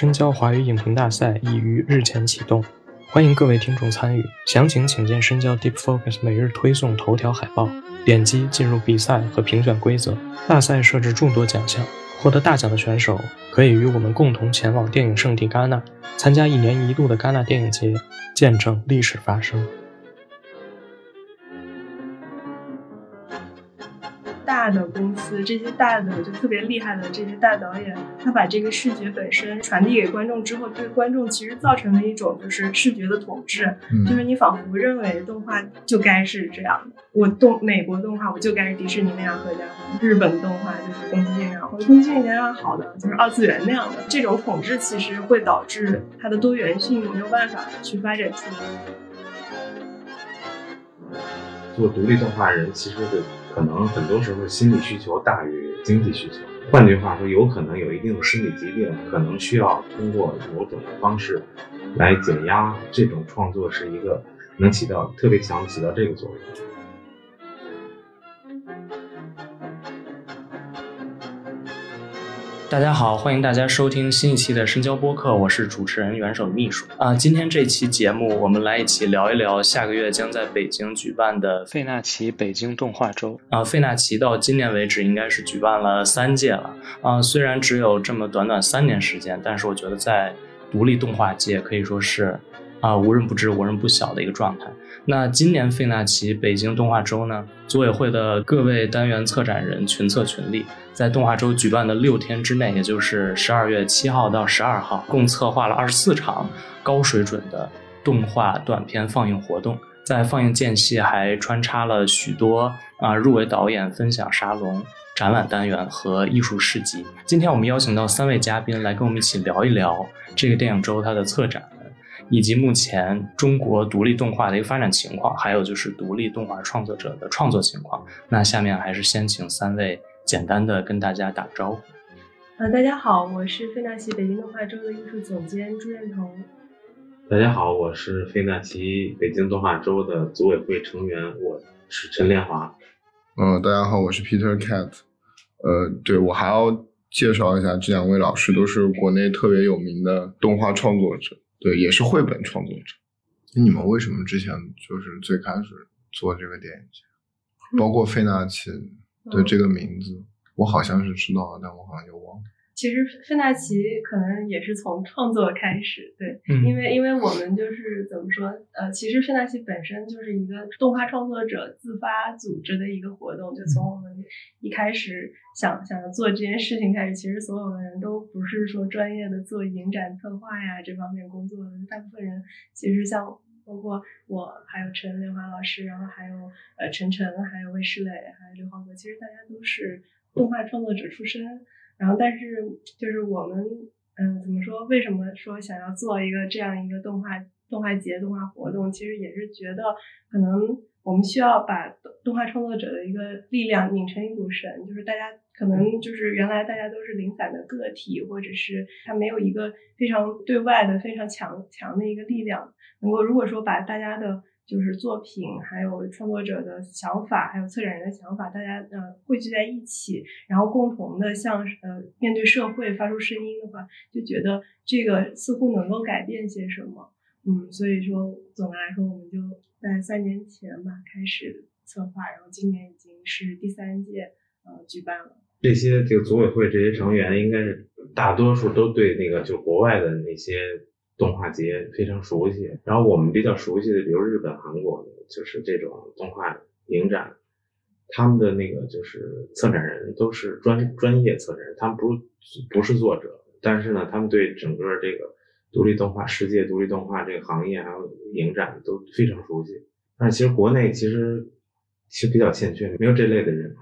深交华语影评大赛已于日前启动，欢迎各位听众参与。详情请见深交 Deep Focus 每日推送头条海报，点击进入比赛和评选规则。大赛设置众多奖项，获得大奖的选手可以与我们共同前往电影圣地戛纳，参加一年一度的戛纳电影节，见证历史发生。大的公司，这些大的就特别厉害的这些大导演，他把这个视觉本身传递给观众之后，对观众其实造成了一种就是视觉的统治，就是你仿佛认为动画就该是这样的。我动美国动画，我就该是迪士尼那样合家欢；日本动画就是宫崎骏那样，或者宫崎骏那样好的就是二次元那样的。这种统治其实会导致它的多元性没有办法去发展出来。做独立动画人，其实的。可能很多时候心理需求大于经济需求，换句话说，有可能有一定的生理疾病，可能需要通过某种方式来减压。这种创作是一个能起到特别强起到这个作用。大家好，欢迎大家收听新一期的深交播客，我是主持人元首秘书啊。今天这期节目，我们来一起聊一聊下个月将在北京举办的费纳奇北京动画周啊。费纳奇到今年为止应该是举办了三届了啊，虽然只有这么短短三年时间，但是我觉得在独立动画界可以说是啊无人不知、无人不晓的一个状态。那今年费纳奇北京动画周呢，组委会的各位单元策展人群策群力，在动画周举办的六天之内，也就是十二月七号到十二号，共策划了二十四场高水准的动画短片放映活动。在放映间隙，还穿插了许多啊入围导演分享沙龙、展览单元和艺术市集。今天我们邀请到三位嘉宾来跟我们一起聊一聊这个电影周它的策展。以及目前中国独立动画的一个发展情况，还有就是独立动画创作者的创作情况。那下面还是先请三位简单的跟大家打个招呼。呃，大家好，我是费纳奇北京动画周的艺术总监朱彦彤。大家好，我是费纳奇北京动画周的组委会成员，我是陈连华。嗯，大家好，我是 Peter Cat。呃，对我还要介绍一下，这两位老师都是国内特别有名的动画创作者。对，也是绘本创作者。那你们为什么之前就是最开始做这个电影节？包括费纳奇的这个名字，我好像是知道，但我好像又忘了。其实费纳奇可能也是从创作开始，对，因为因为我们就是怎么说，呃，其实费纳奇本身就是一个动画创作者自发组织的一个活动，就从我们一开始想想要做这件事情开始，其实所有的人都不是说专业的做影展策划呀这方面工作的，大部分人其实像包括我，还有陈连华老师，然后还有呃陈晨，还有魏世磊，还有刘浩哥，其实大家都是动画创作者出身。然后，但是就是我们，嗯，怎么说？为什么说想要做一个这样一个动画动画节、动画活动？其实也是觉得，可能我们需要把动画创作者的一个力量拧成一股绳，就是大家可能就是原来大家都是零散的个体，或者是他没有一个非常对外的非常强强的一个力量，能够如果说把大家的。就是作品，还有创作者的想法，还有策展人的想法，大家呃汇聚在一起，然后共同的向呃面对社会发出声音的话，就觉得这个似乎能够改变些什么。嗯，所以说总的来说，我们就在三年前吧开始策划，然后今年已经是第三届呃举办了。这些这个组委会这些成员，应该是大多数都对那个就国外的那些。动画节非常熟悉，然后我们比较熟悉的，比如日本、韩国的，就是这种动画影展，他们的那个就是策展人都是专专业策展人，他们不不是作者，但是呢，他们对整个这个独立动画世界、独立动画这个行业还有影展都非常熟悉。但是其实国内其实其实比较欠缺，没有这类的人，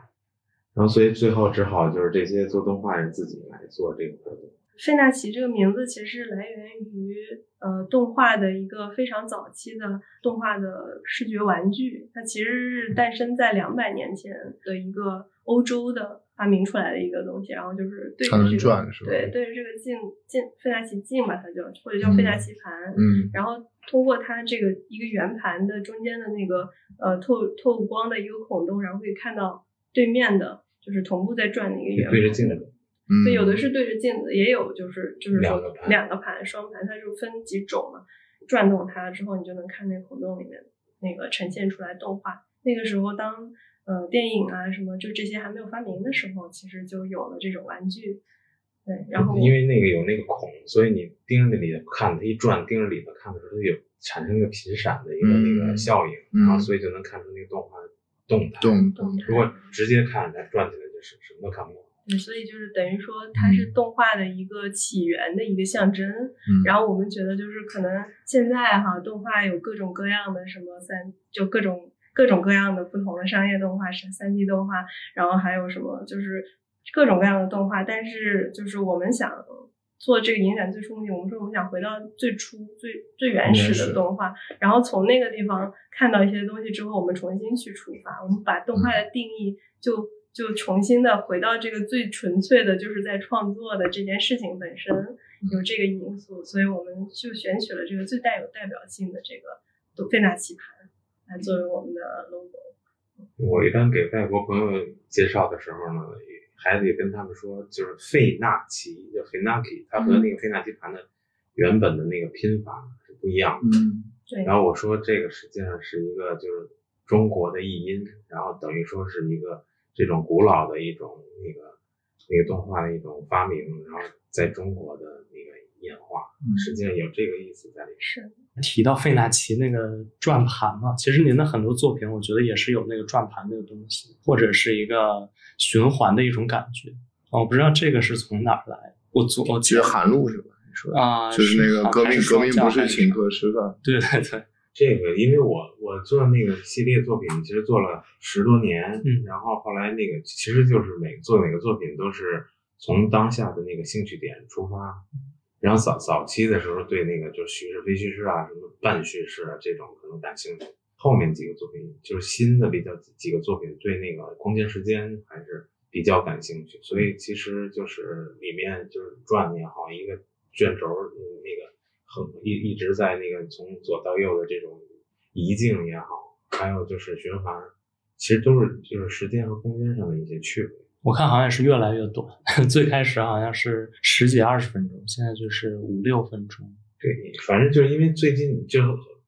然后所以最后只好就是这些做动画人自己来做这个活动。费纳奇这个名字其实来源于呃动画的一个非常早期的动画的视觉玩具，它其实是诞生在两百年前的一个欧洲的发明出来的一个东西，然后就是对着这个对对着这个镜镜费纳奇镜吧，它叫或者叫费纳奇盘，嗯，然后通过它这个一个圆盘的中间的那个呃透透光的一个孔洞，然后可以看到对面的就是同步在转的一个圆对着镜子。对，有的是对着镜子，也有就是就是说两个盘双盘，它就分几种嘛。转动它之后，你就能看那孔洞里面那个呈现出来动画。那个时候，当呃电影啊什么就这些还没有发明的时候，其实就有了这种玩具。对，然后因为那个有那个孔，所以你盯着那里头看，它一转，盯着里头看的时候，它有产生一个频闪的一个那个效应，然后所以就能看出那个动画动态。动动。如果直接看，它转起来就是什么都看不到。对，所以就是等于说，它是动画的一个起源的一个象征。嗯。然后我们觉得，就是可能现在哈，动画有各种各样的什么三，就各种各种各样的不同的商业动画是三 D 动画，然后还有什么就是各种各样的动画。但是就是我们想做这个影展最初目的，我们说我们想回到最初最最原始的动画，然后从那个地方看到一些东西之后，我们重新去出发，我们把动画的定义就。就重新的回到这个最纯粹的，就是在创作的这件事情本身有这个因素，所以我们就选取了这个最带有代表性的这个费纳棋盘来作为我们的 logo。我一般给外国朋友介绍的时候呢，还得跟他们说，就是费纳棋叫 f e n a k i 它和那个费纳棋盘的原本的那个拼法是不一样的。嗯，对。然后我说这个实际上是一个就是中国的译音，然后等于说是一个。这种古老的一种那个那个动画的一种发明，然后在中国的那个演化，实际上有这个意思在里。是提到费纳奇那个转盘嘛，其实您的很多作品，我觉得也是有那个转盘那个东西，或者是一个循环的一种感觉。我不知道这个是从哪儿来。我做我记得韩露是吧？你说啊，就是那个革命革命不是请客吃饭。对对对。这个，因为我我做那个系列作品，其实做了十多年，嗯，然后后来那个其实就是每做每个作品都是从当下的那个兴趣点出发，然后早早期的时候对那个就是叙事非叙事啊，什么半叙事啊这种可能感兴趣，后面几个作品就是新的比较几个作品对那个空间时间还是比较感兴趣，所以其实就是里面就是转也好，一个卷轴那个。很一一直在那个从左到右的这种移镜也好，还有就是循环，其实都是就是时间和空间上的一些区别。我看好像也是越来越短，最开始好像是十几二十分钟，现在就是五六分钟。对，反正就是因为最近就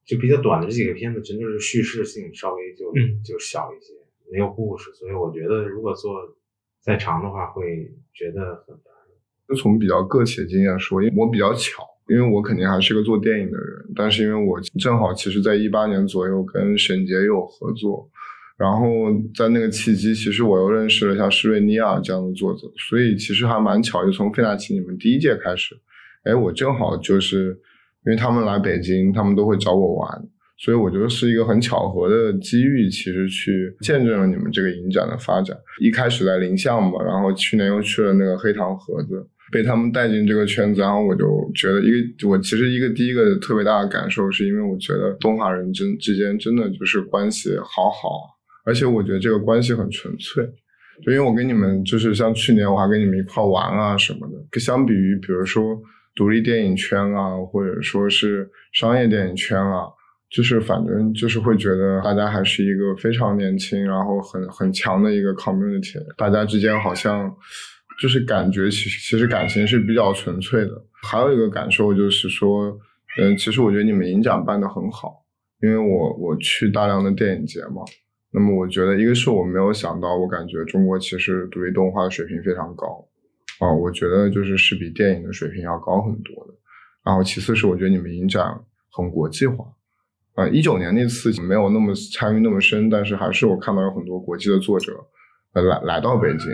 就比较短的这几个片子，真的是叙事性稍微就就小一些，没有故事，所以我觉得如果做再长的话，会觉得很难。就从比较个体的经验说，因为我比较巧。因为我肯定还是个做电影的人，但是因为我正好其实在一八年左右跟沈杰有合作，然后在那个契机，其实我又认识了像施瑞尼亚这样的作者，所以其实还蛮巧，就从费纳奇你们第一届开始，哎，我正好就是因为他们来北京，他们都会找我玩，所以我觉得是一个很巧合的机遇，其实去见证了你们这个影展的发展。一开始在林巷嘛，然后去年又去了那个黑糖盒子。被他们带进这个圈子，然后我就觉得，一个我其实一个第一个特别大的感受，是因为我觉得东华人真之间真的就是关系好好，而且我觉得这个关系很纯粹。就因为我跟你们就是像去年我还跟你们一块玩啊什么的，相比于比如说独立电影圈啊，或者说是商业电影圈啊，就是反正就是会觉得大家还是一个非常年轻，然后很很强的一个 community，大家之间好像。就是感觉其其实感情是比较纯粹的，还有一个感受就是说，嗯，其实我觉得你们影展办得很好，因为我我去大量的电影节嘛，那么我觉得一个是我没有想到，我感觉中国其实独立动画的水平非常高，啊，我觉得就是是比电影的水平要高很多的，然后其次是我觉得你们影展很国际化，啊，一九年那次没有那么参与那么深，但是还是我看到有很多国际的作者呃来来到北京。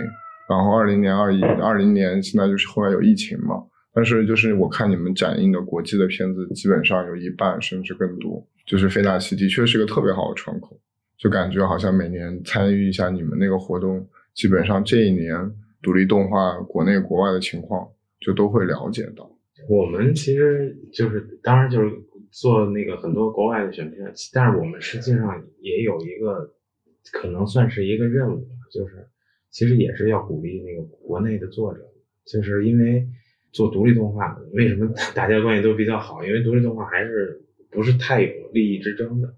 然后二零年、二一、二零年，现在就是后来有疫情嘛。但是就是我看你们展映的国际的片子，基本上有一半甚至更多。就是费纳奇的确是个特别好的窗口，就感觉好像每年参与一下你们那个活动，基本上这一年独立动画国内国外的情况就都会了解到。我们其实就是当然就是做那个很多国外的选片，但是我们实际上也有一个可能算是一个任务，就是。其实也是要鼓励那个国内的作者，就是因为做独立动画，为什么 大家关系都比较好？因为独立动画还是不是太有利益之争的。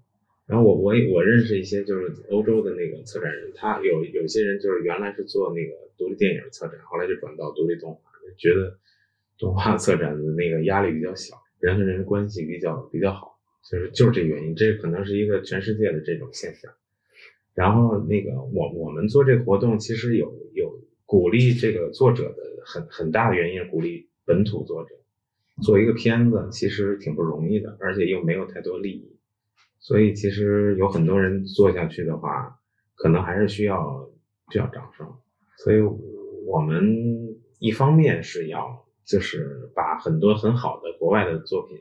然后我我我认识一些就是欧洲的那个策展人，他有有些人就是原来是做那个独立电影策展，后来就转到独立动画，觉得动画策展的那个压力比较小，人和人关系比较比较好，就是就是这原因，这可能是一个全世界的这种现象。然后那个我我们做这个活动，其实有有鼓励这个作者的很很大的原因，鼓励本土作者做一个片子，其实挺不容易的，而且又没有太多利益。所以其实有很多人做下去的话，可能还是需要需要掌声。所以我们一方面是要就是把很多很好的国外的作品，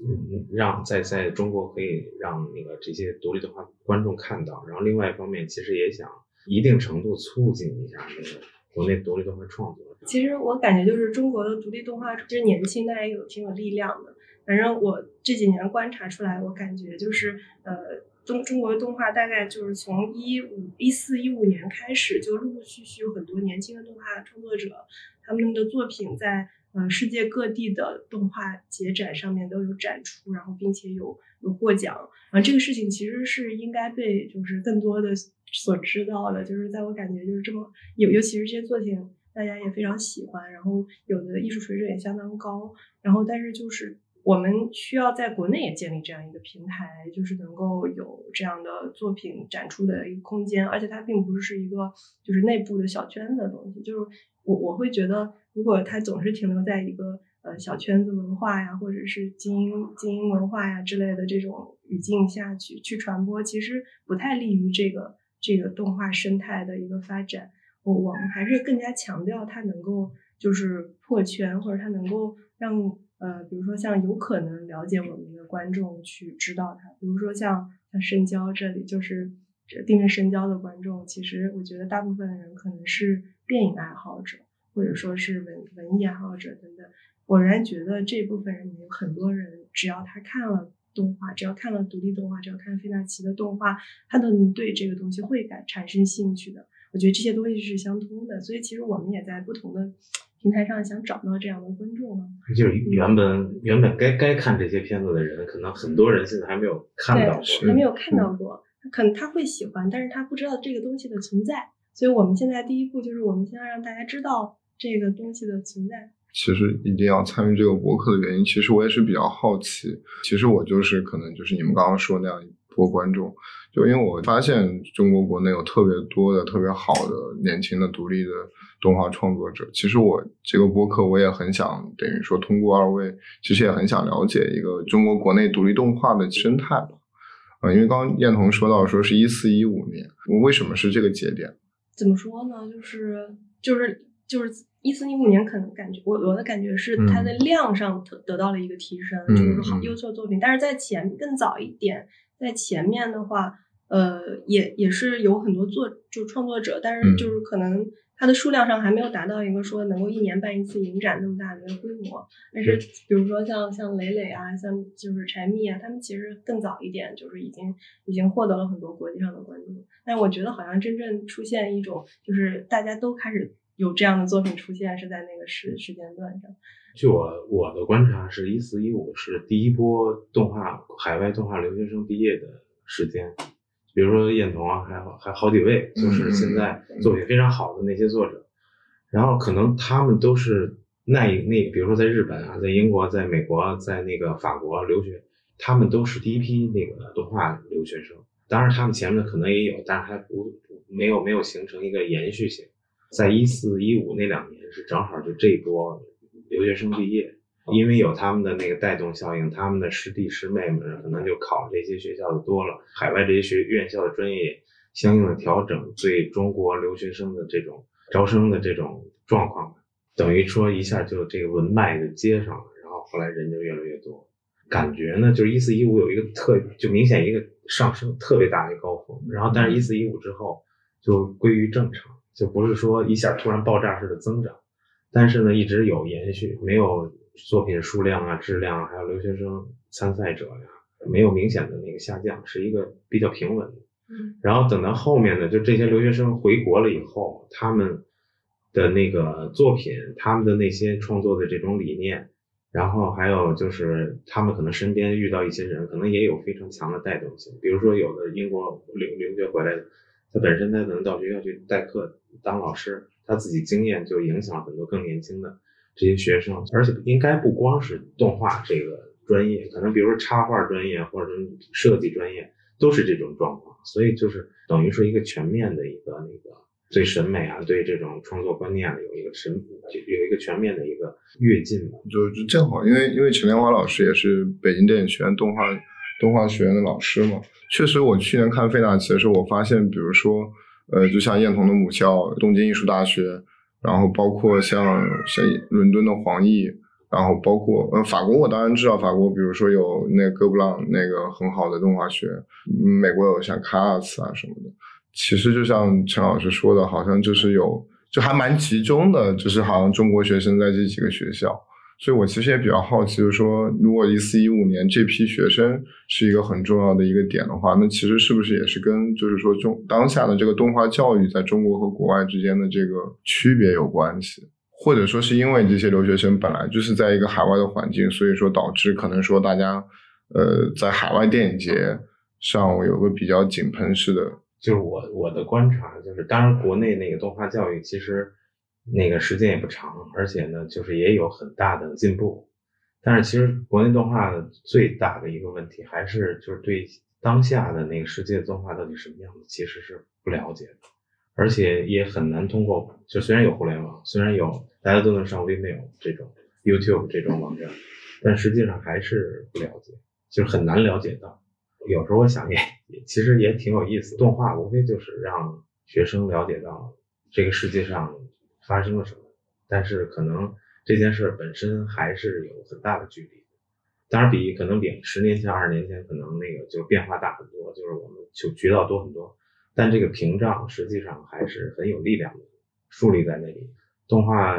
嗯，让在在中国可以让那个这些独立动画观众看到。然后另外一方面，其实也想一定程度促进一下那个国内独立动画创作。其实我感觉就是中国的独立动画其实年轻，但也有挺有力量的。反正我这几年观察出来，我感觉就是，呃，中中国的动画大概就是从一五一四一五年开始，就陆陆续续有很多年轻的动画创作者，他们的作品在呃世界各地的动画节展上面都有展出，然后并且有有获奖啊，这个事情其实是应该被就是更多的所知道的，就是在我感觉就是这么尤尤其是这些作品大家也非常喜欢，然后有的艺术水准也相当高，然后但是就是。我们需要在国内也建立这样一个平台，就是能够有这样的作品展出的一个空间，而且它并不是一个就是内部的小圈子的东西。就是我我会觉得，如果它总是停留在一个呃小圈子文化呀，或者是精英精英文化呀之类的这种语境下去去传播，其实不太利于这个这个动画生态的一个发展。我我们还是更加强调它能够就是破圈，或者它能够让。呃，比如说像有可能了解我们的观众去知道它，比如说像像深交这里，就是订阅深交的观众，其实我觉得大部分的人可能是电影爱好者，或者说是文文艺爱好者等等。我仍然觉得这部分人里面有很多人，只要他看了动画，只要看了独立动画，只要看费纳奇的动画，他都能对这个东西会感产生兴趣的。我觉得这些东西是相通的，所以其实我们也在不同的。平台上想找到这样的观众吗？就是原本原本该该看这些片子的人，可能很多人现在还没有看到过，还没有看到过。可能他会喜欢，但是他不知道这个东西的存在。所以我们现在第一步就是，我们先要让大家知道这个东西的存在。其实一定要参与这个博客的原因，其实我也是比较好奇。其实我就是可能就是你们刚刚说那样一波观众，就因为我发现中国国内有特别多的特别好的年轻的独立的。动画创作者，其实我这个播客我也很想，等于说通过二位，其实也很想了解一个中国国内独立动画的生态吧。啊，因为刚刚燕彤说到说是一四一五年，为什么是这个节点？怎么说呢？就是就是就是一四一五年，可能感觉我我的感觉是它的量上得得到了一个提升，就是好优秀作品。但是在前更早一点，在前面的话，呃，也也是有很多作就创作者，但是就是可能。它的数量上还没有达到一个说能够一年办一次影展那么大的一个规模，但是比如说像像磊磊啊，像就是柴蜜啊，他们其实更早一点，就是已经已经获得了很多国际上的关注。但我觉得好像真正出现一种就是大家都开始有这样的作品出现，是在那个时时间段上。据我我的观察，是一四一五是第一波动画海外动画留学生毕业的时间。比如说燕童啊，还有还好几位，就是现在作品非常好的那些作者，然后可能他们都是那那，比如说在日本啊，在英国、在美国、在那个法国留学，他们都是第一批那个动画留学生。当然，他们前面可能也有，但是还不没有没有形成一个延续性。在一四一五那两年是正好就这一波留学生毕业。因为有他们的那个带动效应，他们的师弟师妹们可能就考这些学校的多了，海外这些学院校的专业相应的调整，对中国留学生的这种招生的这种状况，等于说一下就这个文脉就接上了，然后后来人就越来越多，感觉呢就是一四一五有一个特就明显一个上升特别大的高峰，然后但是一四一五之后就归于正常，就不是说一下突然爆炸式的增长，但是呢一直有延续，没有。作品数量啊、质量，还有留学生参赛者呀，没有明显的那个下降，是一个比较平稳的。嗯，然后等到后面呢，就这些留学生回国了以后，他们的那个作品，他们的那些创作的这种理念，然后还有就是他们可能身边遇到一些人，可能也有非常强的带动性。比如说有的英国留留学回来的，他本身他可能到学校去代课当老师，他自己经验就影响了很多更年轻的这些学生。而且应该不光是动画这个专业，可能比如说插画专业或者设计专业都是这种状况。所以就是等于是一个全面的一个那个。对审美啊，对这种创作观念有一个神，有一个全面的一个跃进嘛。就就正好，因为因为陈连华老师也是北京电影学院动画动画学院的老师嘛。确实，我去年看费纳奇的时候，我发现，比如说，呃，就像燕童的母校东京艺术大学，然后包括像像伦敦的黄奕，然后包括呃法国，我当然知道法国，比如说有那哥布朗那个很好的动画学，美国有像卡尔茨啊什么的。其实就像陈老师说的，好像就是有，就还蛮集中的，就是好像中国学生在这几个学校。所以我其实也比较好奇，就是说，如果一四一五年这批学生是一个很重要的一个点的话，那其实是不是也是跟就是说中当下的这个动画教育在中国和国外之间的这个区别有关系？或者说是因为这些留学生本来就是在一个海外的环境，所以说导致可能说大家呃在海外电影节上有个比较井喷式的。就是我我的观察，就是当然国内那个动画教育其实那个时间也不长，而且呢，就是也有很大的进步。但是其实国内动画最大的一个问题，还是就是对当下的那个世界动画到底什么样子，其实是不了解的，而且也很难通过。就虽然有互联网，虽然有大家都能上 Vimeo 这种 YouTube 这种网站，但实际上还是不了解，就是很难了解到。有时候我想也其实也挺有意思，动画无非就是让学生了解到这个世界上发生了什么，但是可能这件事本身还是有很大的距离。当然比可能比十年前、二十年前可能那个就变化大很多，就是我们就渠道多很多，但这个屏障实际上还是很有力量的，树立在那里。动画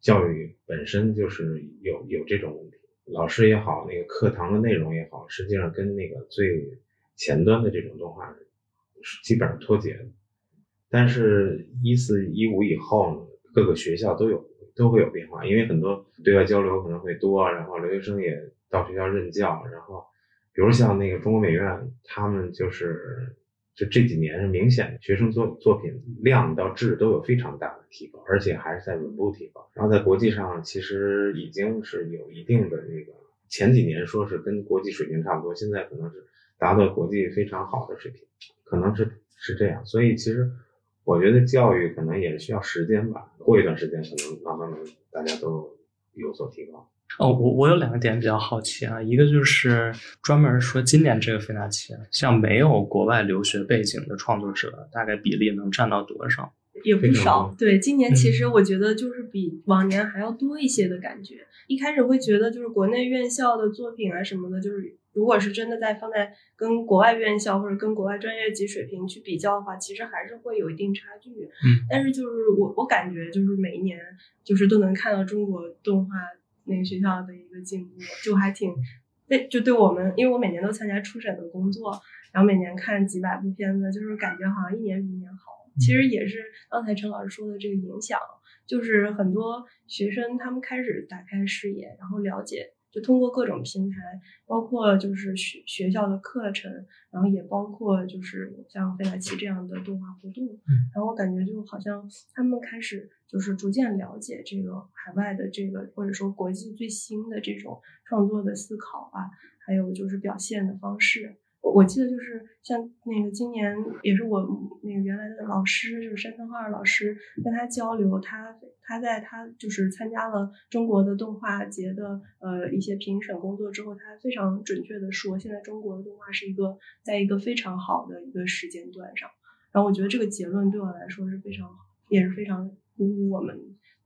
教育本身就是有有这种问题。老师也好，那个课堂的内容也好，实际上跟那个最前端的这种动画是基本上脱节的。但是，一四一五以后呢，各个学校都有都会有变化，因为很多对外交流可能会多，然后留学生也到学校任教，然后，比如像那个中国美院，他们就是。就这几年是明显学生作作品量到质都有非常大的提高，而且还是在稳步提高。然后在国际上其实已经是有一定的那个，前几年说是跟国际水平差不多，现在可能是达到国际非常好的水平，可能是是这样。所以其实我觉得教育可能也需要时间吧，过一段时间可能慢慢慢大家都有所提高。哦，我我有两个点比较好奇啊，一个就是专门说今年这个费纳奇，像没有国外留学背景的创作者，大概比例能占到多少？也不少。对，今年其实我觉得就是比往年还要多一些的感觉。一开始会觉得就是国内院校的作品啊什么的，就是如果是真的在放在跟国外院校或者跟国外专业级水平去比较的话，其实还是会有一定差距。嗯。但是就是我我感觉就是每一年就是都能看到中国动画。那个学校的一个进步，就还挺，对，就对我们，因为我每年都参加初审的工作，然后每年看几百部片子，就是感觉好像一年比一年好。其实也是刚才陈老师说的这个影响，就是很多学生他们开始打开视野，然后了解。就通过各种平台，包括就是学学校的课程，然后也包括就是像费莱奇这样的动画活动，然后我感觉就好像他们开始就是逐渐了解这个海外的这个或者说国际最新的这种创作的思考啊，还有就是表现的方式。我记得就是像那个今年也是我那个原来的老师，就是山村浩二老师跟他交流，他他在他就是参加了中国的动画节的呃一些评审工作之后，他非常准确的说，现在中国的动画是一个在一个非常好的一个时间段上。然后我觉得这个结论对我来说是非常也是非常鼓舞我们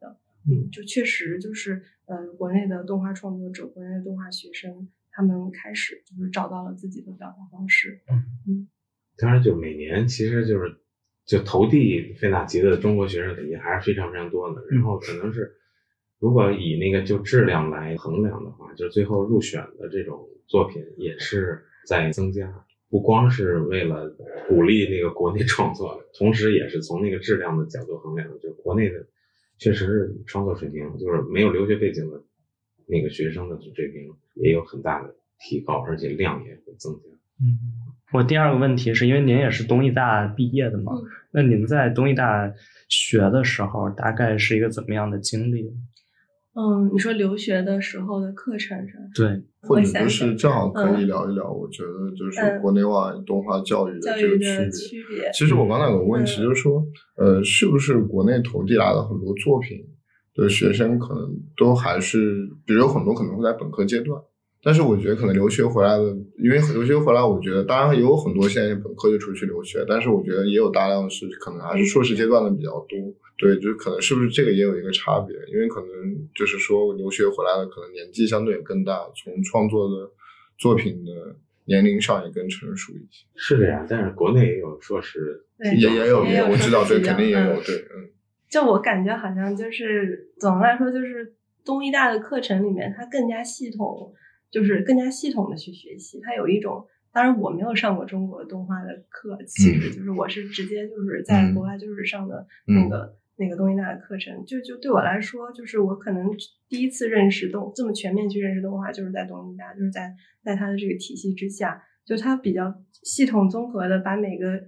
的，嗯，就确实就是呃国内的动画创作者，国内的动画学生。他们开始就是找到了自己的表达方式。嗯，当然，就每年其实就是就投递费纳吉的中国学生肯定还是非常非常多的。然后可能是如果以那个就质量来衡量的话，就是最后入选的这种作品也是在增加。不光是为了鼓励那个国内创作，同时也是从那个质量的角度衡量，就国内的确实是创作水平，就是没有留学背景的。那个学生的水平也有很大的提高，而且量也会增加。嗯，我第二个问题是因为您也是东艺大毕业的嘛，那您在东艺大学的时候大概是一个怎么样的经历？嗯，你说留学的时候的课程是吧？对，或者就是正好可以聊一聊，我觉得就是国内外动画教育的这个区别。其实我刚才有个问题就是说，呃，是不是国内投递来的很多作品的学生可能都还是，比如有很多可能会在本科阶段，但是我觉得可能留学回来的，因为留学回来，我觉得当然也有很多现在本科就出去留学，但是我觉得也有大量是可能还是硕士阶段的比较多。对，就是可能是不是这个也有一个差别？因为可能就是说留学回来的，可能年纪相对也更大，从创作的作品的年龄上也更成熟一些。是的呀，但是国内也有硕士，也也有，我知道，对，肯定也有，对，嗯。就我感觉好像就是总的来说，就是东医大的课程里面，它更加系统，就是更加系统的去学习，它有一种。当然，我没有上过中国动画的课，其实就是我是直接就是在国外就是上的那个。那个东医大的课程，就就对我来说，就是我可能第一次认识动这么全面去认识动画，就是在东医大，就是在在它的这个体系之下，就它比较系统综合的把每个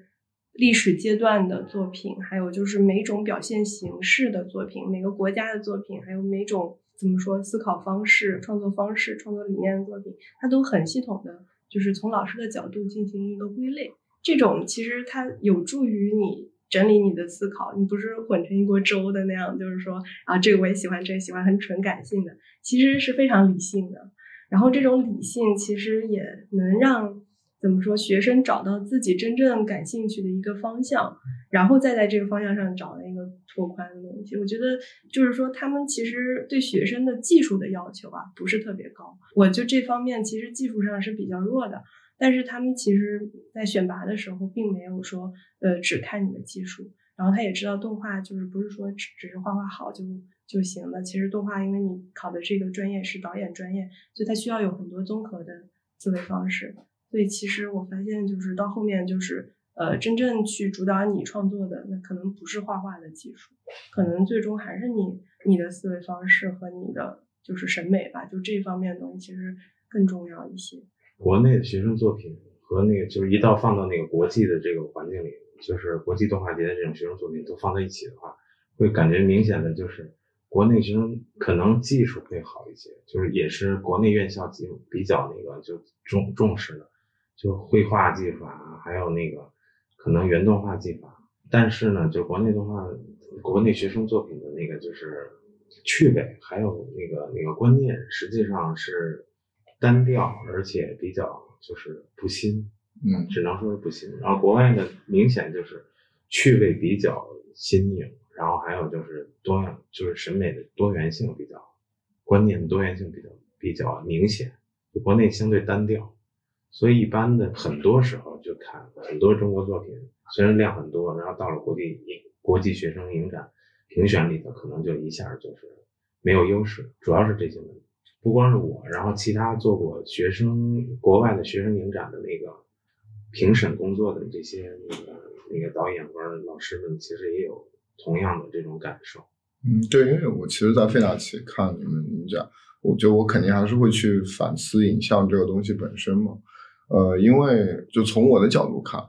历史阶段的作品，还有就是每种表现形式的作品，每个国家的作品，还有每种怎么说思考方式、创作方式、创作理念的作品，它都很系统的，就是从老师的角度进行一个归类。这种其实它有助于你。整理你的思考，你不是混成一锅粥的那样，就是说啊，这个我也喜欢，这个喜欢，很纯感性的，其实是非常理性的。然后这种理性其实也能让怎么说学生找到自己真正感兴趣的一个方向，然后再在这个方向上找那个拓宽的东西。我觉得就是说他们其实对学生的技术的要求啊不是特别高，我就这方面其实技术上是比较弱的。但是他们其实，在选拔的时候，并没有说，呃，只看你的技术。然后他也知道动画就是不是说只只是画画好就就行了。其实动画，因为你考的这个专业是导演专业，所以它需要有很多综合的思维方式。所以其实我发现，就是到后面，就是呃，真正去主导你创作的，那可能不是画画的技术，可能最终还是你你的思维方式和你的就是审美吧。就这方面的东西，其实更重要一些。国内的学生作品和那个就是一到放到那个国际的这个环境里，就是国际动画节的这种学生作品都放在一起的话，会感觉明显的就是国内学生可能技术会好一些，就是也是国内院校比比较那个就重重视的，就绘画技法还有那个可能原动画技法，但是呢，就国内动画国内学生作品的那个就是趣味还有那个那个观念，实际上是。单调，而且比较就是不新，嗯，只能说是不新。然后国外呢，明显就是趣味比较新颖，然后还有就是多样，就是审美的多元性比较，观念的多元性比较比较明显。国内相对单调，所以一般的很多时候就看很多中国作品，虽然量很多，然后到了国际影国际学生影展评选里头，可能就一下就是没有优势，主要是这些问题。不光是我，然后其他做过学生国外的学生影展的那个评审工作的这些那个那个导演或者老师们，其实也有同样的这种感受。嗯，对，因为我其实，在费纳奇看你们影展，我觉得我肯定还是会去反思影像这个东西本身嘛。呃，因为就从我的角度看。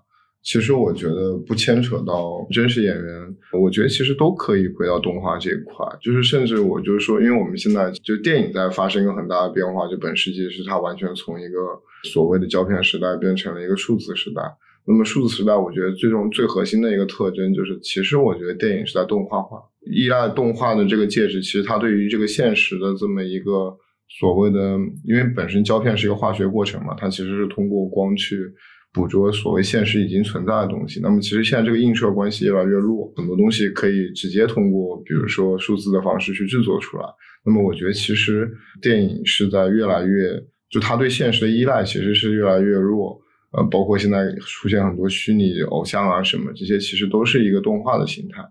其实我觉得不牵扯到真实演员，我觉得其实都可以回到动画这一块。就是甚至我就是说，因为我们现在就电影在发生一个很大的变化，就本世纪是它完全从一个所谓的胶片时代变成了一个数字时代。那么数字时代，我觉得最终最核心的一个特征就是，其实我觉得电影是在动画化，依赖动画的这个介质，其实它对于这个现实的这么一个所谓的，因为本身胶片是一个化学过程嘛，它其实是通过光去。捕捉所谓现实已经存在的东西，那么其实现在这个映射关系越来越弱，很多东西可以直接通过，比如说数字的方式去制作出来。那么我觉得其实电影是在越来越，就它对现实的依赖其实是越来越弱。呃，包括现在出现很多虚拟偶像啊什么，这些其实都是一个动画的形态。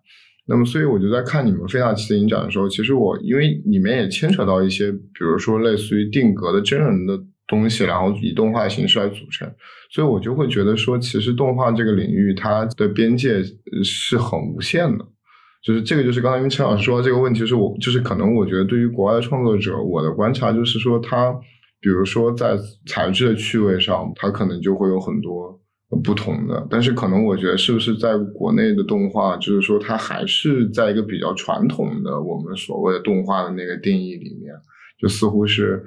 那么所以我就在看你们费纳奇的影展的时候，其实我因为里面也牵扯到一些，比如说类似于定格的真人的。东西，然后以动画形式来组成，所以我就会觉得说，其实动画这个领域它的边界是很无限的。就是这个，就是刚才因为陈老师说的这个问题，是我就是可能我觉得对于国外的创作者，我的观察就是说，他比如说在材质的趣味上，他可能就会有很多不同的。但是可能我觉得是不是在国内的动画，就是说它还是在一个比较传统的我们所谓的动画的那个定义里面，就似乎是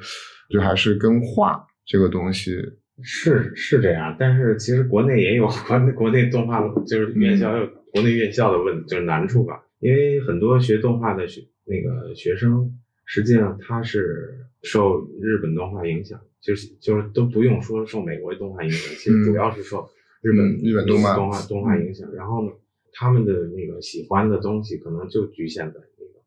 就还是跟画这个东西。是是这样，但是其实国内也有国内国内动画，就是院校有国内院校的问就是难处吧。因为很多学动画的学那个学生，实际上他是受日本动画影响，就是就是都不用说受美国动画影响，其实主要是受日本日本动漫动画动画影响。然后呢，他们的那个喜欢的东西可能就局限在那个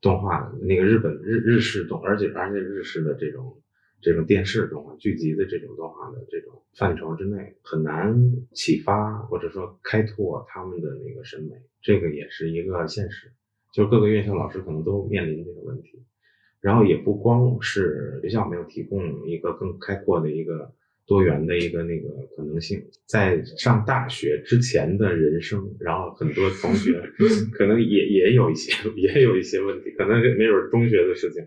动画那个日本日日式动，而且而且日式的这种。这种电视动画剧集的这种动画的这种范畴之内，很难启发或者说开拓他们的那个审美，这个也是一个现实。就各个院校老师可能都面临这个问题，然后也不光是学校没有提供一个更开阔的一个多元的一个那个可能性，在上大学之前的人生，然后很多同学 可能也也有一些 也有一些问题，可能没准中学的事情。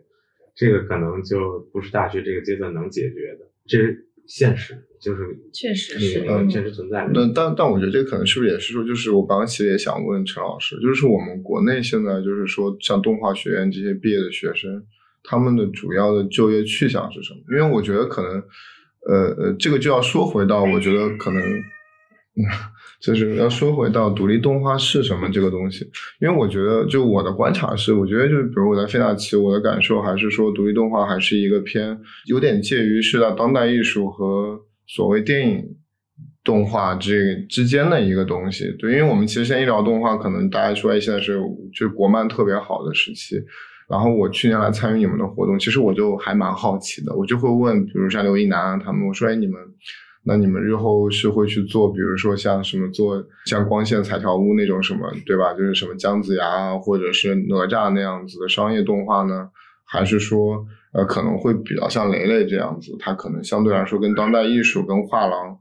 这个可能就不是大学这个阶段能解决的，这是现实，就是确实是真实存在的。但但但我觉得这可能是不是也是说，就是我刚刚其实也想问陈老师，就是我们国内现在就是说，像动画学院这些毕业的学生，他们的主要的就业去向是什么？因为我觉得可能，呃呃，这个就要说回到，我觉得可能。就是要说回到独立动画是什么这个东西，因为我觉得，就我的观察是，我觉得就是比如我在费纳奇，我的感受还是说，独立动画还是一个偏有点介于是在当代艺术和所谓电影动画这之间的一个东西。对，因为我们其实现在一聊动画，可能大家说哎，现在是就国漫特别好的时期。然后我去年来参与你们的活动，其实我就还蛮好奇的，我就会问，比如像刘一楠他们，我说哎，你们。那你们日后是会去做，比如说像什么做像光线彩条屋那种什么，对吧？就是什么姜子牙啊或者是哪吒那样子的商业动画呢？还是说，呃，可能会比较像雷雷这样子，他可能相对来说跟当代艺术、跟画廊。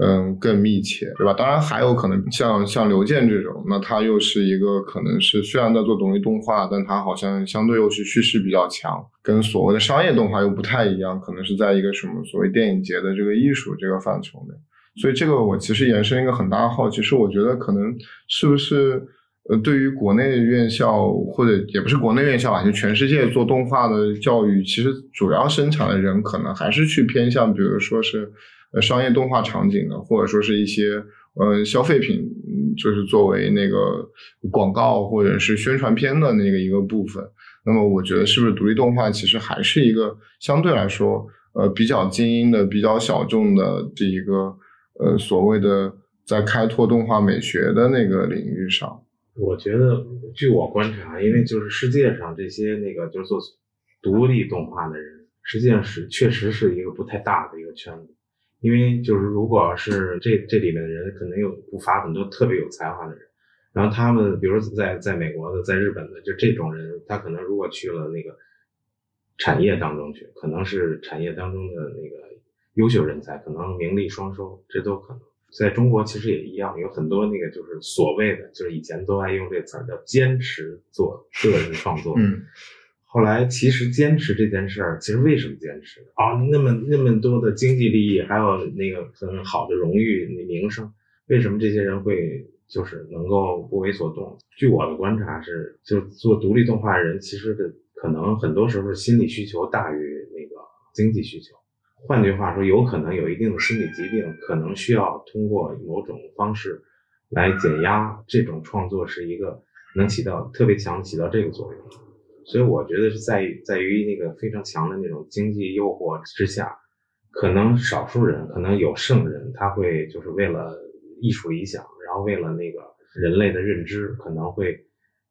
嗯，更密切，对吧？当然还有可能像像刘健这种，那他又是一个可能是虽然在做独立动画，但他好像相对又是叙事比较强，跟所谓的商业动画又不太一样，可能是在一个什么所谓电影节的这个艺术这个范畴内。所以这个我其实延伸一个很大的好奇，是我觉得可能是不是呃，对于国内院校或者也不是国内院校啊，就全世界做动画的教育，其实主要生产的人可能还是去偏向，比如说是。呃，商业动画场景的，或者说是一些呃消费品，就是作为那个广告或者是宣传片的那个一个部分。那么，我觉得是不是独立动画其实还是一个相对来说呃比较精英的、比较小众的这一个呃所谓的在开拓动画美学的那个领域上？我觉得，据我观察，因为就是世界上这些那个就是做独立动画的人，实际上是确实是一个不太大的一个圈子。因为就是，如果是这这里面的人，可能有不乏很多特别有才华的人，然后他们，比如在在美国的，在日本的，就这种人，他可能如果去了那个产业当中去，可能是产业当中的那个优秀人才，可能名利双收，这都可能。在中国其实也一样，有很多那个就是所谓的，就是以前都爱用这词儿叫坚持做个人创作。嗯。后来其实坚持这件事儿，其实为什么坚持啊？那么那么多的经济利益，还有那个很好的荣誉、名声，为什么这些人会就是能够不为所动？据我的观察是，就做独立动画人，其实的可能很多时候心理需求大于那个经济需求。换句话说，有可能有一定的心理疾病，可能需要通过某种方式来减压。这种创作是一个能起到特别强起到这个作用。所以我觉得是在在于那个非常强的那种经济诱惑之下，可能少数人，可能有圣人，他会就是为了艺术理想，然后为了那个人类的认知，可能会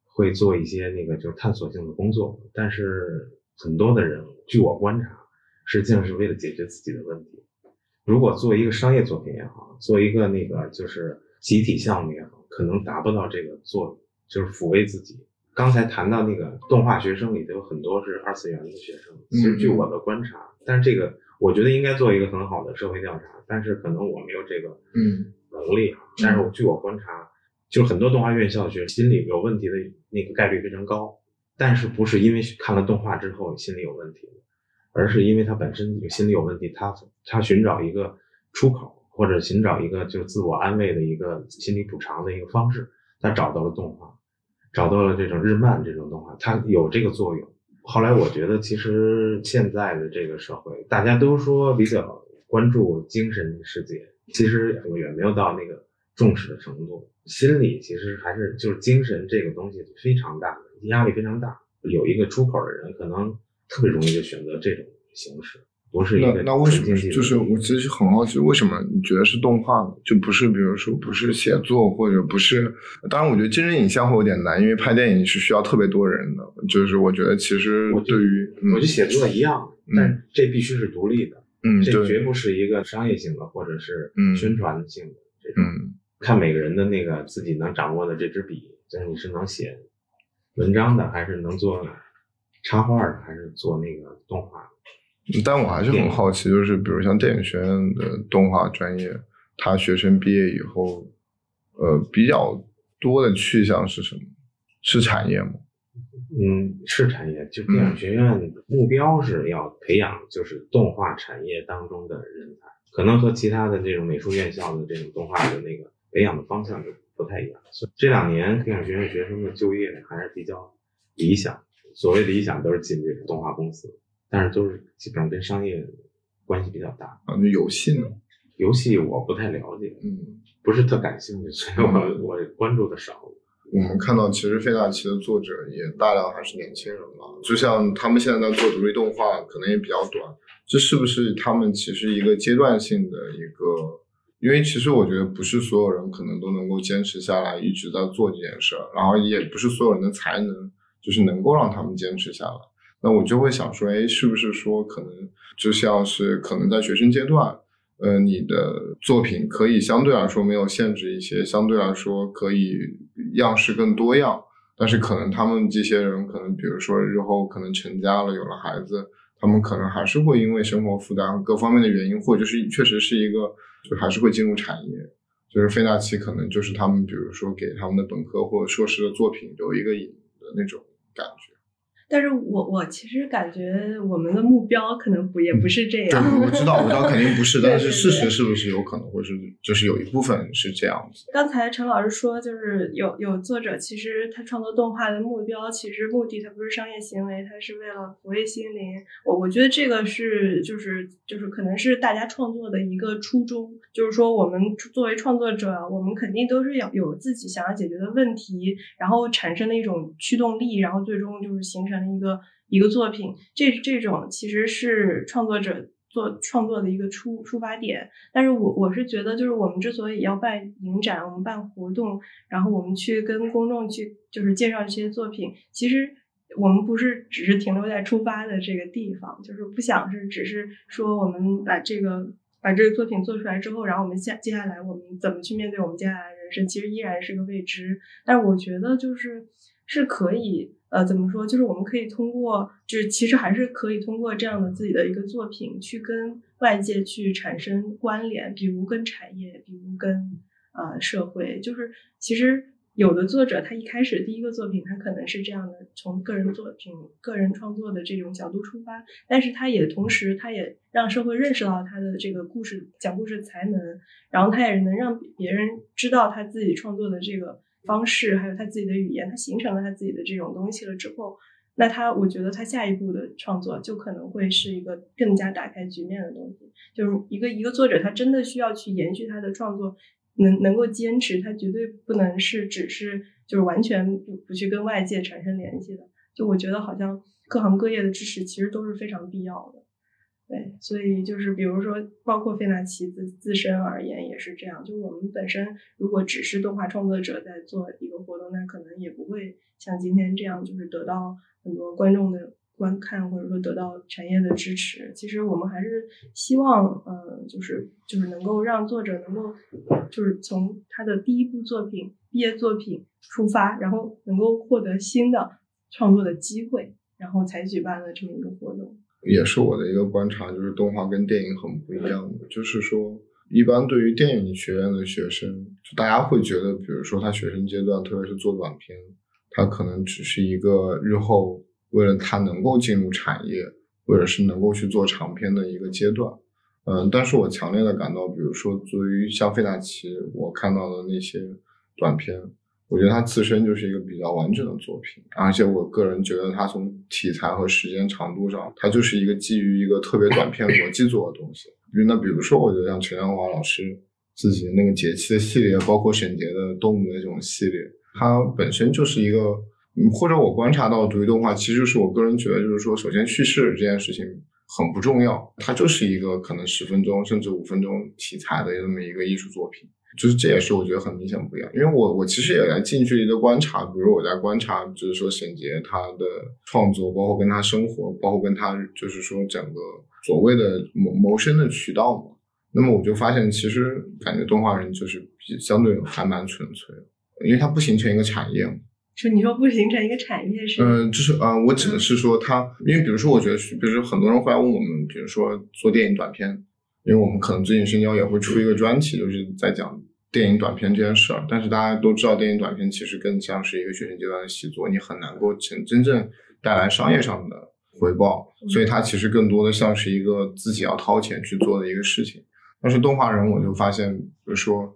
会做一些那个就是探索性的工作。但是很多的人，据我观察，实际上是为了解决自己的问题。如果做一个商业作品也好，做一个那个就是集体项目也好，可能达不到这个作用，就是抚慰自己。刚才谈到那个动画学生里头有很多是二次元的学生，其实据我的观察，但是这个我觉得应该做一个很好的社会调查，但是可能我没有这个嗯。能力。但是据我观察，就是很多动画院校学生心理有问题的那个概率非常高，但是不是因为看了动画之后心理有问题，而是因为他本身有心理有问题，他他寻找一个出口，或者寻找一个就是自我安慰的一个心理补偿的一个方式，他找到了动画，找到了这种日漫这种动画，它有这个作用。后来我觉得，其实现在的这个社会，大家都说比较关注精神世界，其实远没有到那个重视的程度。心理其实还是就是精神这个东西非常大的压力非常大，有一个出口的人可能特别容易就选择这种形式，不是一个那为什么？就是我其实很好奇，为什么你觉得是动画呢？就不是比如说不是写作或者不是？当然，我觉得真人影像会有点难，因为拍电影是需要特别多人的。就是我觉得其实对于我觉得写作一样，但这必须是独立的，嗯，这绝不是一个商业性的或者是宣传性的这种。看每个人的那个自己能掌握的这支笔，就是你是能写文章的，还是能做插画的，还是做那个动画？但我还是很好奇，就是比如像电影学院的动画专业，他学生毕业以后，呃，比较多的去向是什么？是产业吗？嗯，是产业。就电影学院目标是要培养，就是动画产业当中的人才，可能和其他的这种美术院校的这种动画的那个。培养的方向就不太一样，所以这两年电影学院学生的就业还是比较理想。所谓理想都是进这个动画公司，但是都是基本上跟商业关系比较大。啊，那游戏呢？游戏我不太了解，嗯，不是特感兴趣，所以我我关注的少。我们看到，其实费纳奇的作者也大量还是年轻人嘛，就像他们现在在做独立动画，可能也比较短。这是不是他们其实一个阶段性的一个？因为其实我觉得不是所有人可能都能够坚持下来一直在做这件事儿，然后也不是所有人的才能就是能够让他们坚持下来。那我就会想说，哎，是不是说可能就像是可能在学生阶段，呃，你的作品可以相对来说没有限制一些，相对来说可以样式更多样，但是可能他们这些人可能比如说日后可能成家了，有了孩子，他们可能还是会因为生活负担各方面的原因，或者是确实是一个。就还是会进入产业，就是费纳奇可能就是他们，比如说给他们的本科或者硕士的作品留一个影的那种。但是我我其实感觉我们的目标可能不也不是这样。我知道，我知道肯定不是，但是事实是不是有可能会是，就是有一部分是这样子。刚才陈老师说，就是有有作者，其实他创作动画的目标，其实目的他不是商业行为，他是为了抚慰心灵。我我觉得这个是就是就是可能是大家创作的一个初衷，就是说我们作为创作者，我们肯定都是要有自己想要解决的问题，然后产生的一种驱动力，然后最终就是形成。一个一个作品，这这种其实是创作者做创作的一个出出发点。但是我我是觉得，就是我们之所以要办影展，我们办活动，然后我们去跟公众去就是介绍这些作品，其实我们不是只是停留在出发的这个地方，就是不想是只是说我们把这个把这个作品做出来之后，然后我们下接下来我们怎么去面对我们接下来的人生，其实依然是个未知。但我觉得就是是可以。呃，怎么说？就是我们可以通过，就是其实还是可以通过这样的自己的一个作品，去跟外界去产生关联，比如跟产业，比如跟呃社会。就是其实有的作者他一开始第一个作品，他可能是这样的，从个人作品、个人创作的这种角度出发，但是他也同时，他也让社会认识到他的这个故事讲故事才能，然后他也能让别人知道他自己创作的这个。方式还有他自己的语言，他形成了他自己的这种东西了之后，那他我觉得他下一步的创作就可能会是一个更加打开局面的东西。就是一个一个作者，他真的需要去延续他的创作，能能够坚持，他绝对不能是只是就是完全不不去跟外界产生联系的。就我觉得好像各行各业的支持其实都是非常必要的。对，所以就是比如说，包括费纳奇自自身而言也是这样。就我们本身如果只是动画创作者在做一个活动，那可能也不会像今天这样，就是得到很多观众的观看，或者说得到产业的支持。其实我们还是希望，呃，就是就是能够让作者能够，就是从他的第一部作品、毕业作品出发，然后能够获得新的创作的机会，然后才举办了这么一个活动。也是我的一个观察，就是动画跟电影很不一样的，就是说，一般对于电影学院的学生，就大家会觉得，比如说他学生阶段，特别是做短片，他可能只是一个日后为了他能够进入产业，或者是能够去做长片的一个阶段。嗯，但是我强烈的感到，比如说，作为像费大奇，我看到的那些短片，我觉得它自身就是一个比较完整的作品，而且我个人觉得它从题材和时间长度上，它就是一个基于一个特别短片逻辑做的东西。那比如说，我觉得像陈阳华老师自己那个节气的系列，包括沈杰的动物的那种系列，它本身就是一个，嗯或者我观察到独立动画，其实是我个人觉得，就是说，首先叙事这件事情。很不重要，它就是一个可能十分钟甚至五分钟题材的这么一个艺术作品，就是这也是我觉得很明显不一样。因为我我其实也在近距离的观察，比如我在观察，就是说沈杰他的创作，包括跟他生活，包括跟他就是说整个所谓的谋谋生的渠道嘛。那么我就发现，其实感觉动画人就是相对还蛮纯粹的，因为它不形成一个产业嘛。说你说不形成一个产业是？嗯，就是呃，我指的是说它，因为比如说，我觉得，比如说很多人会来问我们，比如说做电影短片，因为我们可能最近深交也会出一个专题，就是在讲电影短片这件事儿。但是大家都知道，电影短片其实更像是一个学生阶段的习作，你很难够成真正带来商业上的回报，所以它其实更多的像是一个自己要掏钱去做的一个事情。但是动画人，我就发现，比如说。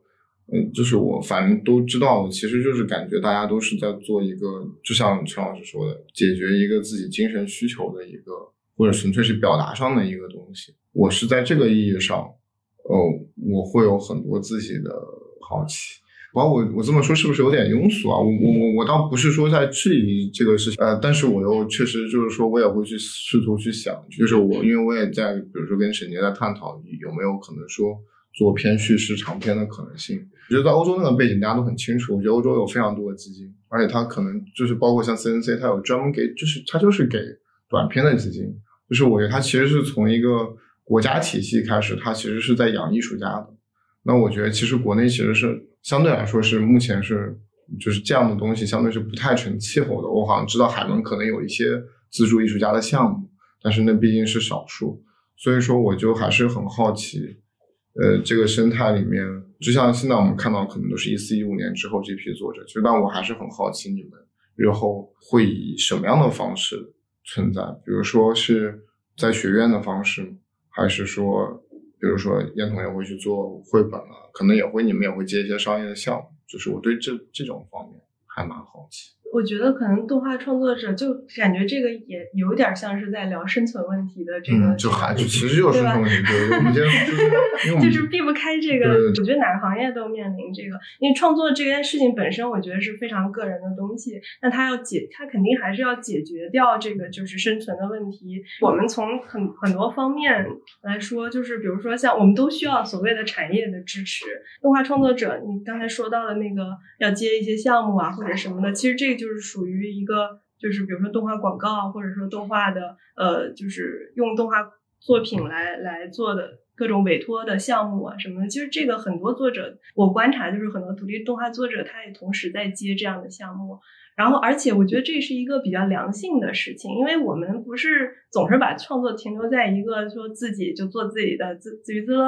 嗯，就是我反正都知道，其实就是感觉大家都是在做一个，就像陈老师说的，解决一个自己精神需求的一个，或者纯粹是表达上的一个东西。我是在这个意义上，哦，我会有很多自己的好奇。包括我我这么说是不是有点庸俗啊？我我我我倒不是说在质疑这个事情，呃，但是我又确实就是说我也会去试图去想，就是我因为我也在比如说跟沈杰在探讨有没有可能说。做偏叙事长篇的可能性，我觉得在欧洲那个背景大家都很清楚。我觉得欧洲有非常多的基金，而且它可能就是包括像 CNC，它有专门给，就是它就是给短片的基金。就是我觉得它其实是从一个国家体系开始，它其实是在养艺术家的。那我觉得其实国内其实是相对来说是目前是就是这样的东西相对是不太成气候的。我好像知道海伦可能有一些资助艺术家的项目，但是那毕竟是少数，所以说我就还是很好奇。呃，这个生态里面，就像现在我们看到，可能都是一四一五年之后这批作者。其实，但我还是很好奇，你们日后会以什么样的方式存在？比如说是在学院的方式，还是说，比如说燕同也会去做绘本啊？可能也会，你们也会接一些商业的项目。就是我对这这种方面还蛮好奇。我觉得可能动画创作者就感觉这个也有点像是在聊生存问题的这个，就还就其实就是生存问题，对，我们就是 就是避不开这个。我觉得哪个行业都面临这个，因为创作这件事情本身，我觉得是非常个人的东西。那他要解，他肯定还是要解决掉这个就是生存的问题。我们从很很多方面来说，就是比如说像我们都需要所谓的产业的支持。动画创作者，你刚才说到的那个要接一些项目啊或者什么的，其实这个。就是属于一个，就是比如说动画广告，或者说动画的，呃，就是用动画作品来来做的各种委托的项目啊什么的。其实这个很多作者，我观察就是很多独立动画作者，他也同时在接这样的项目。然后，而且我觉得这是一个比较良性的事情，因为我们不是总是把创作停留在一个说自己就做自己的自自娱自乐，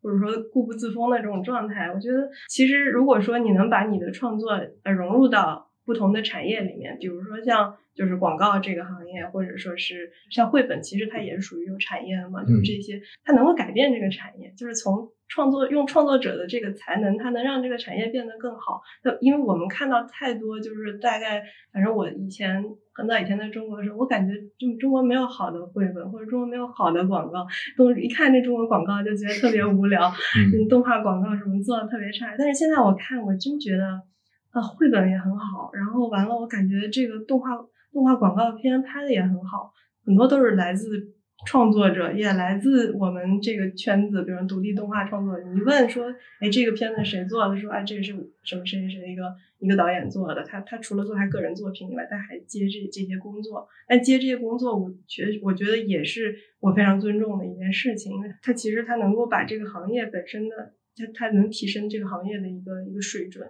或者说固步自封的这种状态。我觉得其实如果说你能把你的创作呃融入到不同的产业里面，比如说像就是广告这个行业，或者说是像绘本，其实它也是属于有产业的嘛。就是这些，它能够改变这个产业，就是从创作用创作者的这个才能，它能让这个产业变得更好。那因为我们看到太多，就是大概反正我以前很早以前在中国的时候，我感觉就中国没有好的绘本，或者中国没有好的广告，都一看那中国广告就觉得特别无聊，嗯，动画广告什么做的特别差。但是现在我看，我真觉得。啊，绘本也很好，然后完了，我感觉这个动画动画广告片拍的也很好，很多都是来自创作者，也来自我们这个圈子，比如独立动画创作者。你问说，哎，这个片子谁做的？说，哎，这个是什么谁谁谁一个一个导演做的。他他除了做他个人作品以外，他还接这这些工作。但接这些工作，我觉我觉得也是我非常尊重的一件事情，因为他其实他能够把这个行业本身的，他他能提升这个行业的一个一个水准。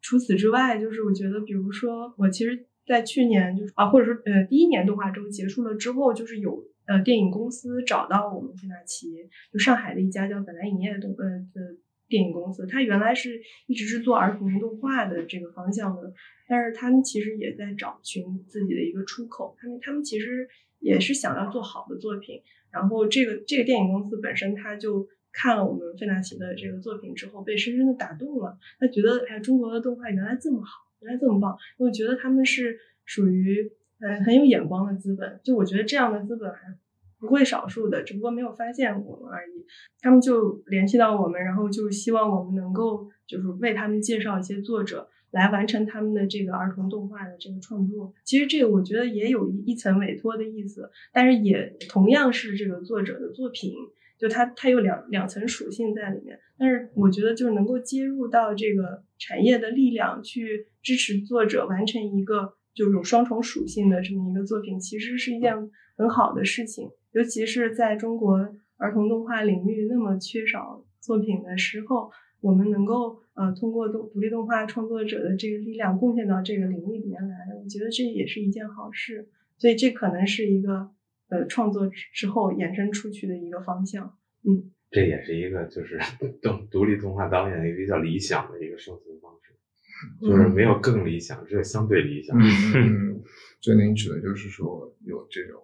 除此之外，就是我觉得，比如说，我其实，在去年就是啊，或者说呃，第一年动画周结束了之后，就是有呃电影公司找到我们费纳奇，就上海的一家叫本来影业的动呃的电影公司，它原来是一直是做儿童动画的这个方向的，但是他们其实也在找寻自己的一个出口，他们他们其实也是想要做好的作品，然后这个这个电影公司本身它就。看了我们费纳奇的这个作品之后，被深深的打动了。他觉得，哎，中国的动画原来这么好，原来这么棒。我觉得他们是属于呃很有眼光的资本。就我觉得这样的资本还不会少数的，只不过没有发现我们而已。他们就联系到我们，然后就希望我们能够就是为他们介绍一些作者来完成他们的这个儿童动画的这个创作。其实这个我觉得也有一一层委托的意思，但是也同样是这个作者的作品。就它，它有两两层属性在里面，但是我觉得就是能够接入到这个产业的力量，去支持作者完成一个就是有双重属性的这么一个作品，其实是一件很好的事情。尤其是在中国儿童动画领域那么缺少作品的时候，我们能够呃通过动独立动画创作者的这个力量贡献到这个领域里面来，我觉得这也是一件好事。所以这可能是一个。呃，创作之后延伸出去的一个方向，嗯，这也是一个就是 动独立动画导演一个比较理想的一个生存方式，就是没有更理想，只有相对理想。嗯，这您指的就是说有这种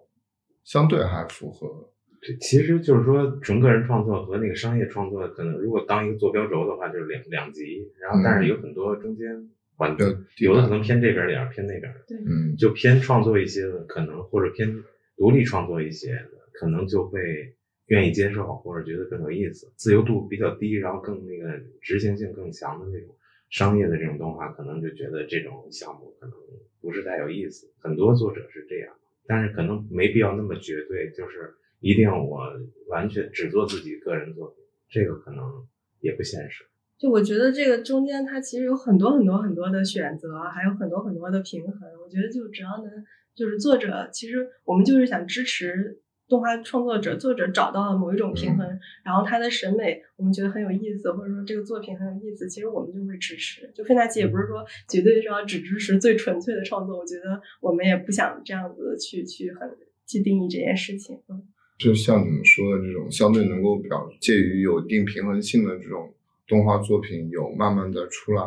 相对还符合，这其实就是说纯个人创作和那个商业创作，可能如果当一个坐标轴的话，就是两两极，然后但是有很多中间环节，有的可能偏这边点儿，偏那边，对，嗯，就偏创作一些的可能或者偏。独立创作一些，可能就会愿意接受，或者觉得更有意思。自由度比较低，然后更那个执行性更强的那种商业的这种动画，可能就觉得这种项目可能不是太有意思。很多作者是这样，但是可能没必要那么绝对，就是一定要我完全只做自己个人作品，这个可能也不现实。就我觉得这个中间它其实有很多很多很多的选择，还有很多很多的平衡。我觉得就只要能。就是作者，其实我们就是想支持动画创作者，作者找到了某一种平衡，然后他的审美我们觉得很有意思，或者说这个作品很有意思，其实我们就会支持。就费纳奇也不是说绝对是要只支持最纯粹的创作，我觉得我们也不想这样子去去很去定义这件事情。嗯，就像你们说的这种相对能够表介于有一定平衡性的这种动画作品，有慢慢的出来，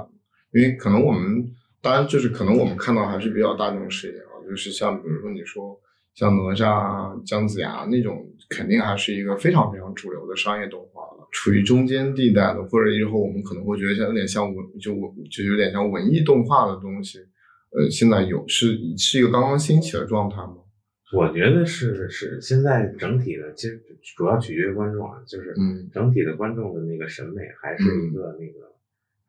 因为可能我们当然就是可能我们看到还是比较大众视野。就是像比如说你说像哪吒、姜子牙那种，肯定还是一个非常非常主流的商业动画了。处于中间地带的，或者以后我们可能会觉得像有点像文，就文就有点像文艺动画的东西。呃，现在有是是一个刚刚兴起的状态吗？我觉得是是现在整体的，其实主要取决于观众啊，就是嗯，整体的观众的那个审美还是一个那个。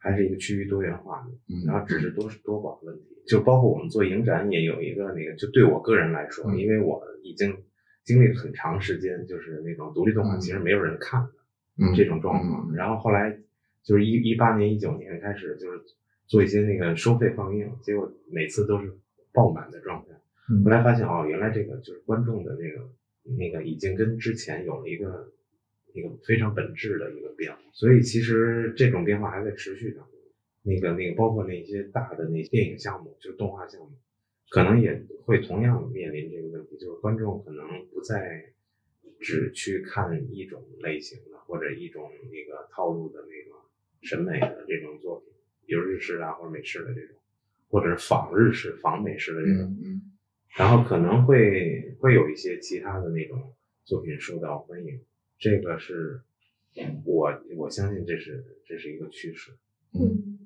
还是一个趋于多元化的，然后只是多多广问题，就包括我们做影展也有一个那个，就对我个人来说，因为我已经经历了很长时间，就是那种独立动画其实没有人看的这种状况，然后后来就是一一八年、一九年开始就是做一些那个收费放映，结果每次都是爆满的状态，后来发现哦，原来这个就是观众的那个那个已经跟之前有了一个。一个非常本质的一个变化，所以其实这种变化还在持续当中。那个那个，包括那些大的那电影项目，就是动画项目，可能也会同样面临这个问题，就是观众可能不再只去看一种类型的或者一种那个套路的那个审美的这种作品，比如日式啊或者美式的这种，或者是仿日式、仿美式的这种，然后可能会会有一些其他的那种作品受到欢迎。这个是我我相信这是这是一个趋势。嗯，对。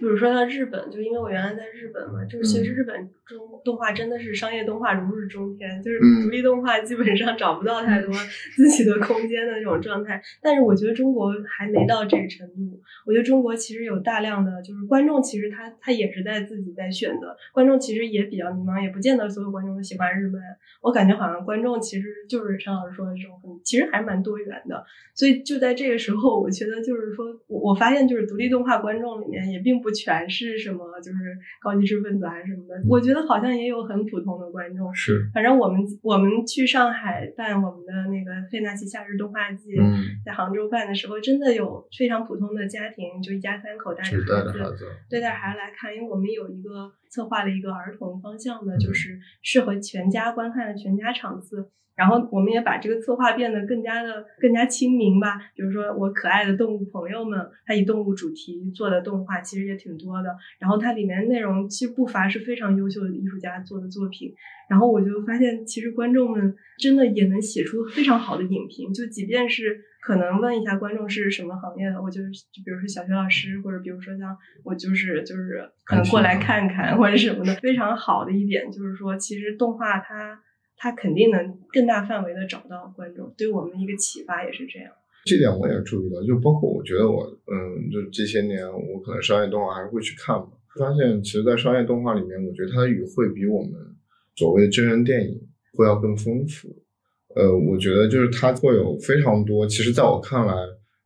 比如说像日本，就因为我原来在日本嘛，就是其实日本中动画真的是商业动画如日中天，就是独立动画基本上找不到太多自己的空间的那种状态。但是我觉得中国还没到这个程度。我觉得中国其实有大量的就是观众，其实他他也是在自己在选择。观众其实也比较迷茫，也不见得所有观众都喜欢日本。我感觉好像观众其实就是陈老师说的这种，其实还蛮多元的。所以就在这个时候，我觉得就是说我我发现就是独立动画观众里面也并不。不全是什么就是高级知识分子还是什么的。我觉得好像也有很普通的观众。是，反正我们我们去上海办我们的那个费纳奇夏日动画季，在杭州办的时候，真的有非常普通的家庭，就一家三口带着孩子，带着孩子来看，因为我们有一个策划了一个儿童方向的，就是适合全家观看的全家场次。然后我们也把这个策划变得更加的更加亲民吧。比如说我可爱的动物朋友们，它以动物主题做的动画其实也挺多的。然后它里面内容其实不乏是非常优秀的艺术家做的作品。然后我就发现，其实观众们真的也能写出非常好的影评。就即便是可能问一下观众是什么行业的，我就就比如说小学老师，或者比如说像我就是就是可能过来看看或者什么的。非常好的一点就是说，其实动画它。它肯定能更大范围的找到观众，对我们一个启发也是这样。这点我也注意到，就包括我觉得我，嗯，就这些年我可能商业动画还是会去看嘛。发现其实，在商业动画里面，我觉得它的语汇比我们所谓的真人电影会要更丰富。呃，我觉得就是它会有非常多，其实在我看来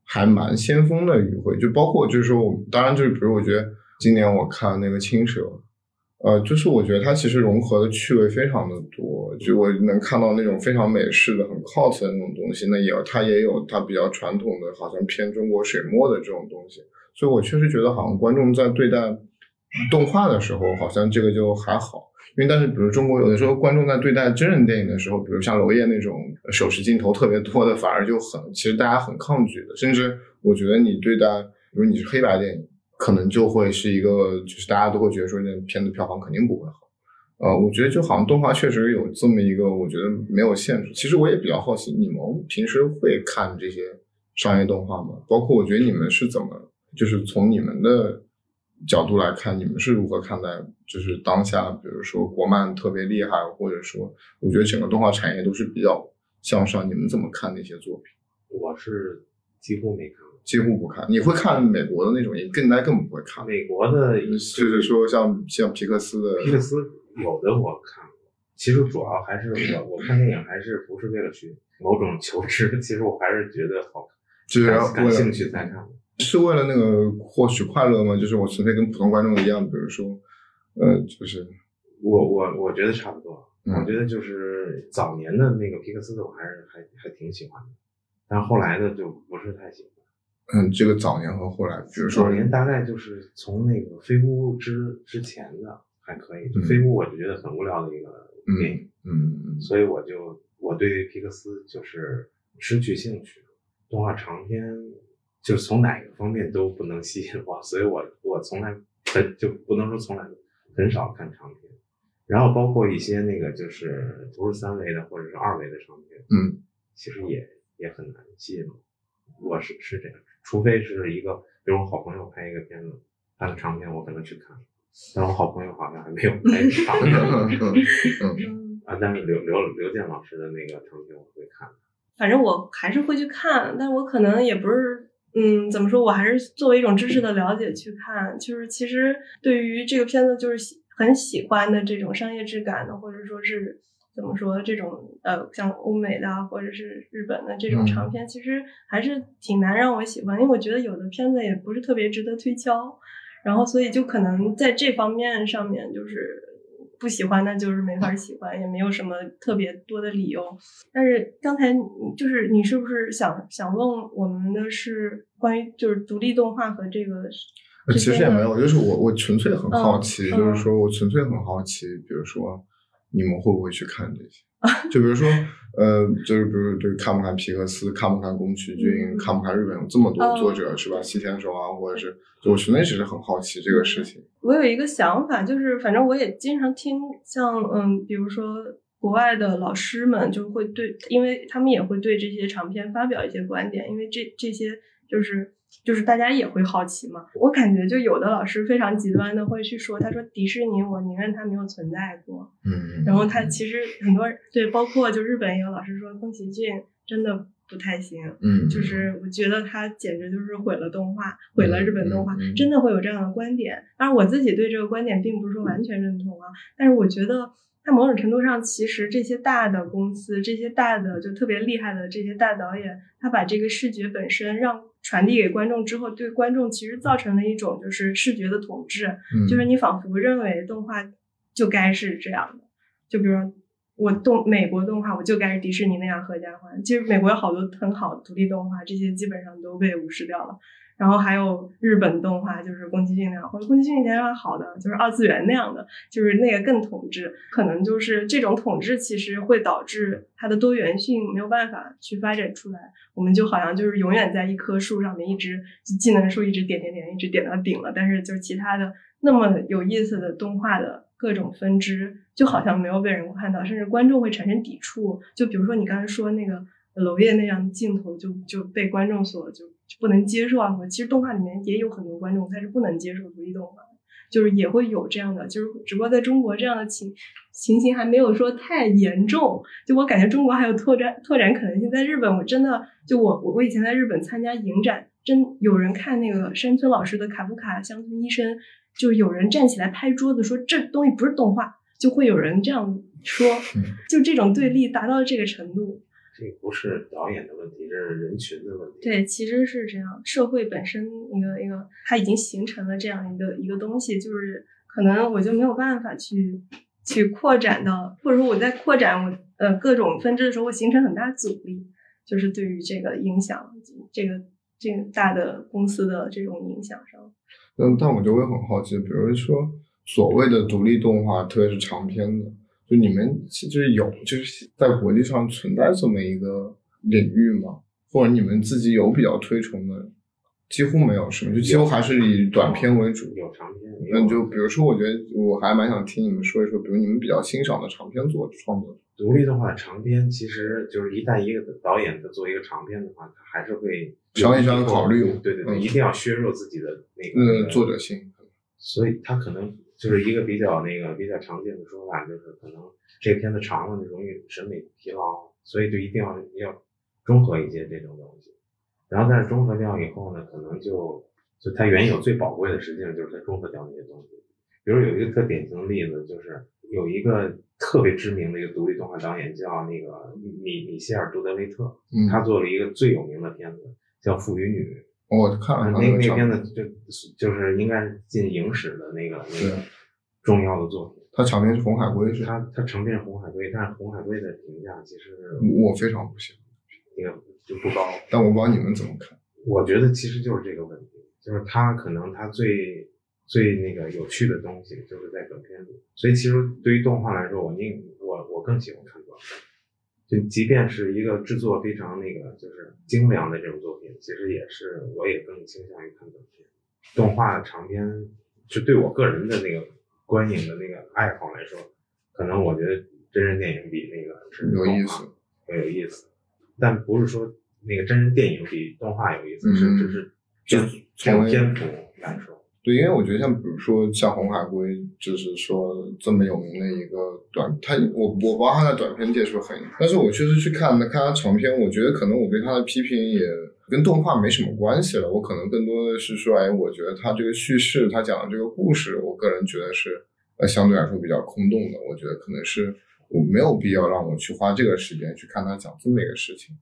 还蛮先锋的语汇，就包括就是说，当然就是比如我觉得今年我看那个青蛇。呃，就是我觉得它其实融合的趣味非常的多，就我能看到那种非常美式的、很 cos 的那种东西，那也有它也有它比较传统的，好像偏中国水墨的这种东西，所以我确实觉得好像观众在对待动画的时候，好像这个就还好，因为但是比如中国有的时候观众在对待真人电影的时候，比如像娄烨那种手持镜头特别多的，反而就很其实大家很抗拒的，甚至我觉得你对待，比如你是黑白电影。可能就会是一个，就是大家都会觉得说，那片子票房肯定不会好。呃，我觉得就好像动画确实有这么一个，我觉得没有限制。其实我也比较好奇，你们平时会看这些商业动画吗？包括我觉得你们是怎么，就是从你们的角度来看，你们是如何看待，就是当下，比如说国漫特别厉害，或者说，我觉得整个动画产业都是比较向上，你们怎么看那些作品？我是几乎没看过。几乎不看，你会看美国的那种，也更加更不会看美国的，就是说像像皮克斯的。皮克斯有的我看过，其实主要还是我我看电影还是不是为了去某种求知，其实我还是觉得好，就是感兴趣才看。是为了那个获取快乐吗？就是我纯粹跟普通观众一样，比如说，呃，就是我我我觉得差不多。我觉得就是早年的那个皮克斯的，我还是还还挺喜欢的，但后来的就不是太喜欢。嗯，这个早年和后来，比如说早年大概就是从那个飞屋之之前的还可以，飞屋我就觉得很无聊的一个电影，嗯，所以我就我对皮克斯就是失去兴趣，动画长片就从哪个方面都不能吸引我，所以我我从来很就不能说从来很少看长片，然后包括一些那个就是不是三维的或者是二维的长片，嗯，其实也也很难吸引我，我是是这样。除非是一个，比如我好朋友拍一个片子，拍的长片，我可能去看。但我好朋友好像还没有拍 长片。啊，但是刘刘刘健老师的那个长片我会看。反正我还是会去看，但我可能也不是，嗯，怎么说，我还是作为一种知识的了解去看。就是其实对于这个片子，就是很喜欢的这种商业质感的，或者说是。怎么说？这种呃，像欧美的或者是日本的这种长片，其实还是挺难让我喜欢，因为我觉得有的片子也不是特别值得推敲，然后所以就可能在这方面上面就是不喜欢，那就是没法喜欢，也没有什么特别多的理由。但是刚才就是你是不是想想问我们的是关于就是独立动画和这个？其实也没有，就是我我纯粹很好奇，就是说我纯粹很好奇，比如说。你们会不会去看这些？就比如说，呃，就是比如对看不看皮克斯，看不看宫崎骏，看不看日本有这么多作者是吧？西田守啊，或者是，我纯粹只是很好奇这个事情。我有一个想法，就是反正我也经常听，像嗯，比如说国外的老师们就会对，因为他们也会对这些长片发表一些观点，因为这这些就是。就是大家也会好奇嘛，我感觉就有的老师非常极端的会去说，他说迪士尼我宁愿它没有存在过，嗯，然后他其实很多对，包括就日本也有老师说宫崎骏真的不太行，嗯，就是我觉得他简直就是毁了动画，毁了日本动画，真的会有这样的观点。当然我自己对这个观点并不是说完全认同啊，但是我觉得。在某种程度上，其实这些大的公司、这些大的就特别厉害的这些大导演，他把这个视觉本身让传递给观众之后，对观众其实造成了一种就是视觉的统治，嗯就是你仿佛认为动画就该是这样的，就比如说我动美国动画，我就该是迪士尼那样合家欢。其实美国有好多很好的独立动画，这些基本上都被无视掉了。然后还有日本动画，就是宫崎骏那样，或者宫崎骏以前好的，就是二次元那样的，就是那个更统治。可能就是这种统治，其实会导致它的多元性没有办法去发展出来。我们就好像就是永远在一棵树上面，一直技能树一直点点点，一直点到顶了，但是就是其他的那么有意思的动画的各种分支，就好像没有被人看到，甚至观众会产生抵触。就比如说你刚才说那个娄烨那样的镜头，就就被观众所就。不能接受啊！或其实动画里面也有很多观众他是不能接受独立动画，就是也会有这样的，就是只不过在中国这样的情情形还没有说太严重。就我感觉中国还有拓展拓展可能性。在日本，我真的就我我我以前在日本参加影展，真有人看那个山村老师的《卡夫卡乡村医生》，就有人站起来拍桌子说这东西不是动画，就会有人这样说，就这种对立达到这个程度。这不是导演的问题，这是人群的问题。对，其实是这样，社会本身一个一个，它已经形成了这样一个一个东西，就是可能我就没有办法去去扩展到，或者说我在扩展我呃各种分支的时候，会形成很大阻力，就是对于这个影响，这个这个大的公司的这种影响上。嗯，但我就会很好奇，比如说所谓的独立动画，特别是长篇的。就你们就是有就是在国际上存在这么一个领域吗？或者你们自己有比较推崇的？几乎没有，是吗？就几乎还是以短片为主。有长片。那就比如说，我觉得我还蛮想听你们说一说，比如你们比较欣赏的长篇作创作。独立的话长篇，其实就是一旦一个导演他做一个长篇的话，他还是会商业上考虑。对对对，一定要削弱自己的那个作者性。所以他可能。就是一个比较那个比较常见的说法，就是可能这个片子长了，容易审美疲劳，所以就一定要要中和一些这种东西。然后但是中和掉以后呢，可能就就它原有最宝贵的，实际上就是它中和掉那些东西。比如有一个特典型的例子，就是有一个特别知名的一个独立动画导演叫那个米米歇尔·杜德维特，他做了一个最有名的片子叫《父与女》。我看了那那片子，就就是应该是进影史的那个那个重要的作品。他长篇是《红海龟》，是它它长篇是《红海龟》，但是《红海龟》的评价其实我非常不喜欢，那个就不高。但我不知道你们怎么看。我觉得其实就是这个问题，就是他可能他最最那个有趣的东西就是在短片里，所以其实对于动画来说，我宁我我更喜欢看短片。就即便是一个制作非常那个就是精良的这种作品，其实也是我也更倾向于看短片。动画长片就对我个人的那个观影的那个爱好来说，可能我觉得真人电影比那个是有意思，很有意思。但不是说那个真人电影比动画有意思，是只是就从篇幅来说。对，因为我觉得像比如说像红海龟，就是说这么有名的一个短，他我我不知道他在短片界是很，但是我确实去看看他长片，我觉得可能我对他的批评也跟动画没什么关系了，我可能更多的是说，哎，我觉得他这个叙事，他讲的这个故事，我个人觉得是呃相对来说比较空洞的，我觉得可能是我没有必要让我去花这个时间去看他讲这么一个事情。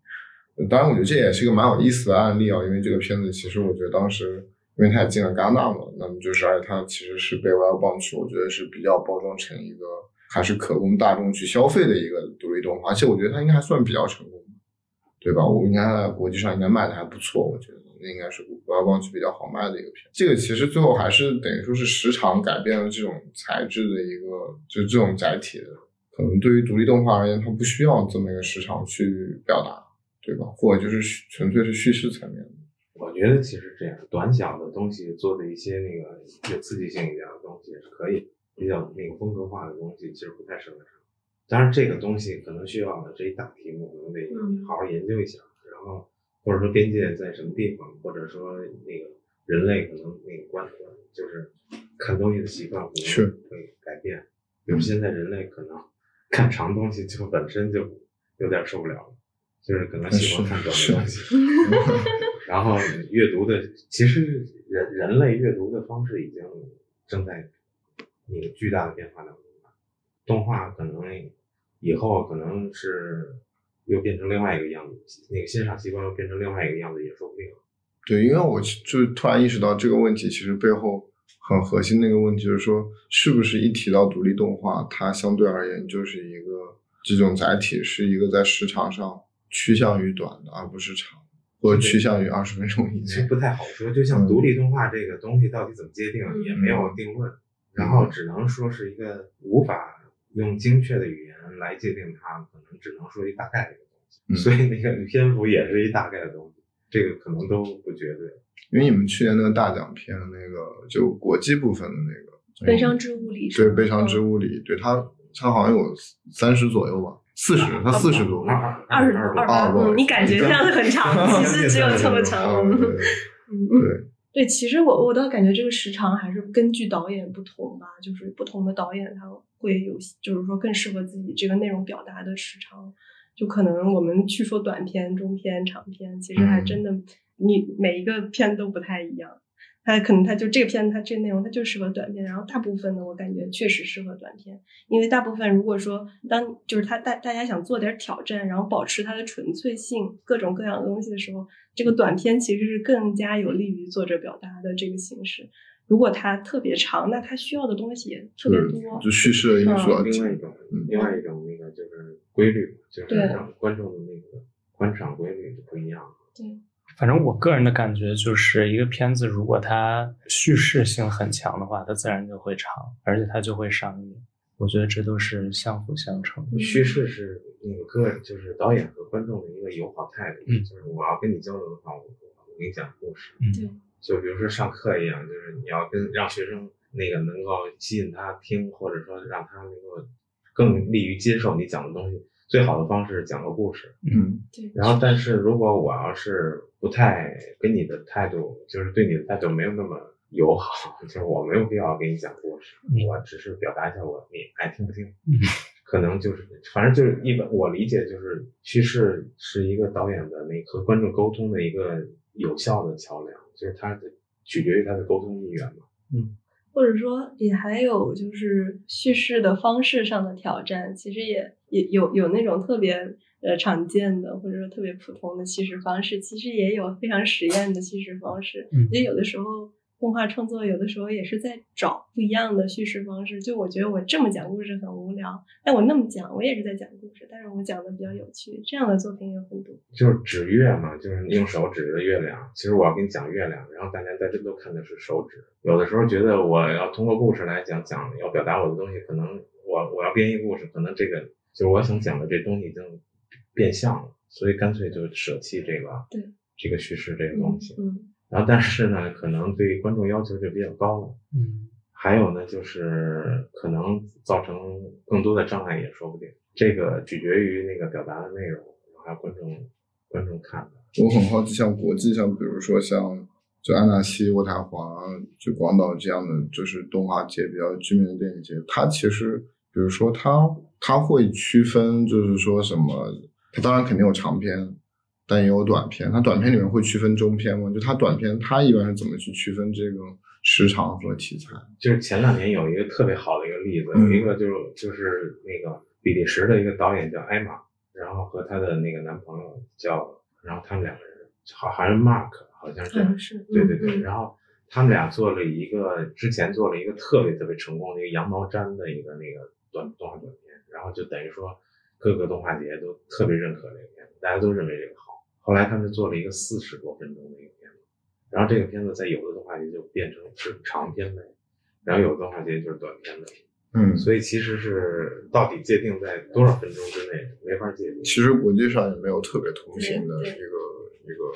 当然，我觉得这也是一个蛮有意思的案例啊，因为这个片子其实我觉得当时。因为他也进了戛纳嘛，那么就是，而且他其实是被 Wild Bunch，我觉得是比较包装成一个还是可供大众去消费的一个独立动画，而且我觉得他应该还算比较成功，对吧？我应该在国际上应该卖的还不错，我觉得那应该是 Wild Bunch 比较好卖的一个片。这个其实最后还是等于说是时长改变了这种材质的一个，就是这种载体的，可能对于独立动画而言，它不需要这么一个时长去表达，对吧？或者就是纯粹是叙事层面的。我觉得其实这样，短小的东西做的一些那个有刺激性一点的东西也是可以，比较那个风格化的东西其实不太适合上。当然，这个东西可能需要这一大题目，可能得好好研究一下。然后或者说边界在什么地方，或者说那个人类可能那个观就是看东西的习惯可能会改变。比如现在人类可能 看长东西就本身就有点受不了了，就是可能喜欢看短的东西。然后阅读的，其实人人类阅读的方式已经正在那个巨大的变化当中了。动画可能以后可能是又变成另外一个样子，那个欣赏习惯又变成另外一个样子也说不定。对，因为我就突然意识到这个问题，其实背后很核心的一个问题就是说，是不是一提到独立动画，它相对而言就是一个这种载体，是一个在时长上趋向于短的，而不是长，或者趋向于二十分钟以内。不太好说，就像独立动画这个东西到底怎么界定，也没有定论，然后只能说是一个无法用精确的语言来界定它，可能只能说一大概的一个东西。所以那个篇幅也是一大概的东西。这个可能都不绝对，因为你们去年那个大奖片，那个就国际部分的那个《悲伤之物理》，对，《悲伤之物理》，对它，它好像有三十左右吧，四十，它四十多，二十多，二十多，你感觉像很长，其实只有这么长。对，对，其实我我倒感觉这个时长还是根据导演不同吧，就是不同的导演他会有，就是说更适合自己这个内容表达的时长。就可能我们去说短片、中片、长片，其实还真的，你每一个片都不太一样。它可能它就这个片，它这个内容它就适合短片，然后大部分的，我感觉确实适合短片，因为大部分如果说当就是他大大家想做点挑战，然后保持它的纯粹性，各种各样的东西的时候，这个短片其实是更加有利于作者表达的这个形式。如果它特别长，那它需要的东西也特别多，就叙事的因素。另外一种，另外一种那个就是规律，就是让观众的那个观赏规律就不一样。对，反正我个人的感觉就是一个片子，如果它叙事性很强的话，它自然就会长，而且它就会上映。我觉得这都是相辅相成。叙事是那个个人，就是导演和观众的一个友好态度。嗯，就是我要跟你交流的话，我我给你讲故事。嗯。就比如说上课一样，就是你要跟让学生那个能够吸引他听，或者说让他能够更利于接受你讲的东西。最好的方式讲个故事，嗯，对。然后，但是如果我要是不太跟你的态度，就是对你的态度没有那么友好，就是我没有必要给你讲故事，我只是表达一下我你爱听不听，可能就是反正就是一般我理解就是叙事是一个导演的那和观众沟通的一个有效的桥梁。就是他的取决于他的沟通意愿嘛，嗯，或者说也还有就是叙事的方式上的挑战，其实也也有有那种特别呃常见的或者说特别普通的叙事方式，其实也有非常实验的叙事方式，嗯，也有的时候。动画创作有的时候也是在找不一样的叙事方式。就我觉得我这么讲故事很无聊，但我那么讲，我也是在讲故事，但是我讲的比较有趣。这样的作品有很多。就是指月嘛，就是用手指着月亮。其实我要跟你讲月亮，然后大家在这都看的是手指。有的时候觉得我要通过故事来讲讲，要表达我的东西，可能我我要编一故事，可能这个就是我想讲的这东西已经变相了，所以干脆就舍弃这个对这个叙事这个东西。嗯。然后，但是呢，可能对观众要求就比较高了。嗯，还有呢，就是可能造成更多的障碍也说不定。这个取决于那个表达的内容，还有观众观众看的。我很好奇，像国际像比如说像就安纳西、渥太华、就广岛这样的，就是动画节比较知名的电影节，它其实比如说它它会区分，就是说什么？它当然肯定有长片。但也有短片，它短片里面会区分中篇吗？就它短片，它一般是怎么去区分这个时长和题材？就是前两年有一个特别好的一个例子，有一个就就是那个比利时的一个导演叫艾玛，然后和她的那个男朋友叫，然后他们两个人好还是 Mark，好像是，对对对，然后他们俩做了一个之前做了一个特别特别成功的一个羊毛毡的一个那个短动画短片，然后就等于说各个动画节都特别认可这个片子，大家都认为这个好。后来他们做了一个四十多分钟的一个片子，然后这个片子在有的动画节就变成是长片类，然后有的动画节就是短片类。嗯，所以其实是到底界定在多少分钟之内没法界定。其实国际上也没有特别通行的一个一个。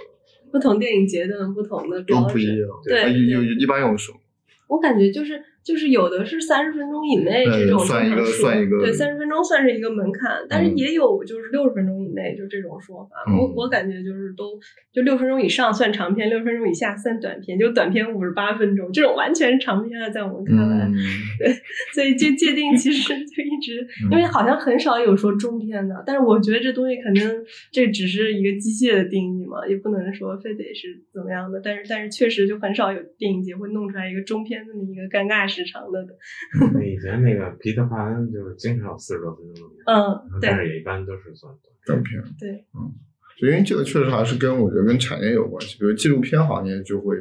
不同电影节的不同的都不一样。对，有有一般用什么？我感觉就是。就是有的是三十分钟以内这种算一个算一个对三十分钟算是一个门槛，但是也有就是六十分钟以内就这种说法。我我感觉就是都就六分钟以上算长片，六分钟以下算短片，就短片五十八分钟这种完全是长片了，在我们看来，对，所以这界定其实就一直因为好像很少有说中片的，但是我觉得这东西肯定这只是一个机械的定义嘛，也不能说非得是怎么样的，但是但是确实就很少有电影节会弄出来一个中片这么一个尴尬。时长的，以前那个皮特潘就是经常有四十多分钟的，嗯，但是也一般都是算短片，对，嗯，因为这个确实还是跟我觉得跟产业有关系，比如纪录片行业就会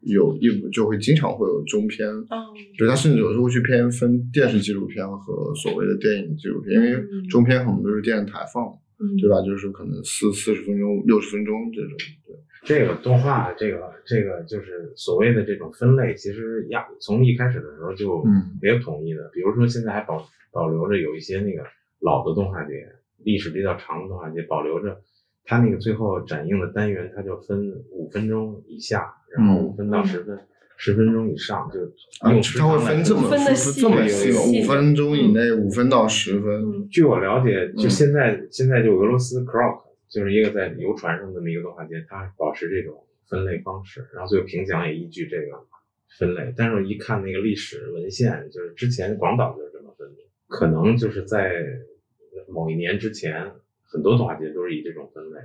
有一就会经常会有中片，比如他甚至有时候会去偏分电视纪录片和所谓的电影纪录片，因为中片很多都是电视台放，对吧？就是可能四四十分钟、六十分钟这种，对。这个动画，这个这个就是所谓的这种分类，其实呀从一开始的时候就没有统一的。比如说现在还保保留着有一些那个老的动画节，历史比较长的动画节，保留着它那个最后展映的单元，它就分五分钟以下，然后五分到十分，十分钟以上就用它会分这么分这么细，五分钟以内五分到十分。据我了解，就现在现在就俄罗斯 Croc。就是一个在游船上的那么一个动画节，它保持这种分类方式，然后最后评奖也依据这个分类。但是我一看那个历史文献，就是之前广岛就是这么分的，可能就是在某一年之前，很多动画节都是以这种分类。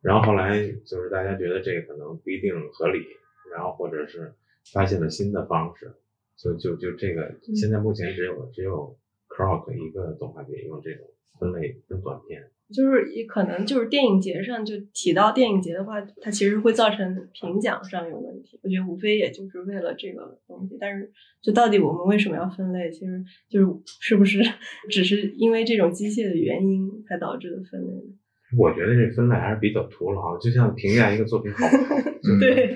然后后来就是大家觉得这个可能不一定合理，然后或者是发现了新的方式，就就就这个现在目前只有只有 Croc 一个动画节用这种分类分短片。就是也可能就是电影节上就提到电影节的话，它其实会造成评奖上有问题。我觉得无非也就是为了这个东西，但是就到底我们为什么要分类，其实就是是不是只是因为这种机械的原因才导致的分类呢？我觉得这分类还是比较徒劳，就像评价一个作品好不好。对，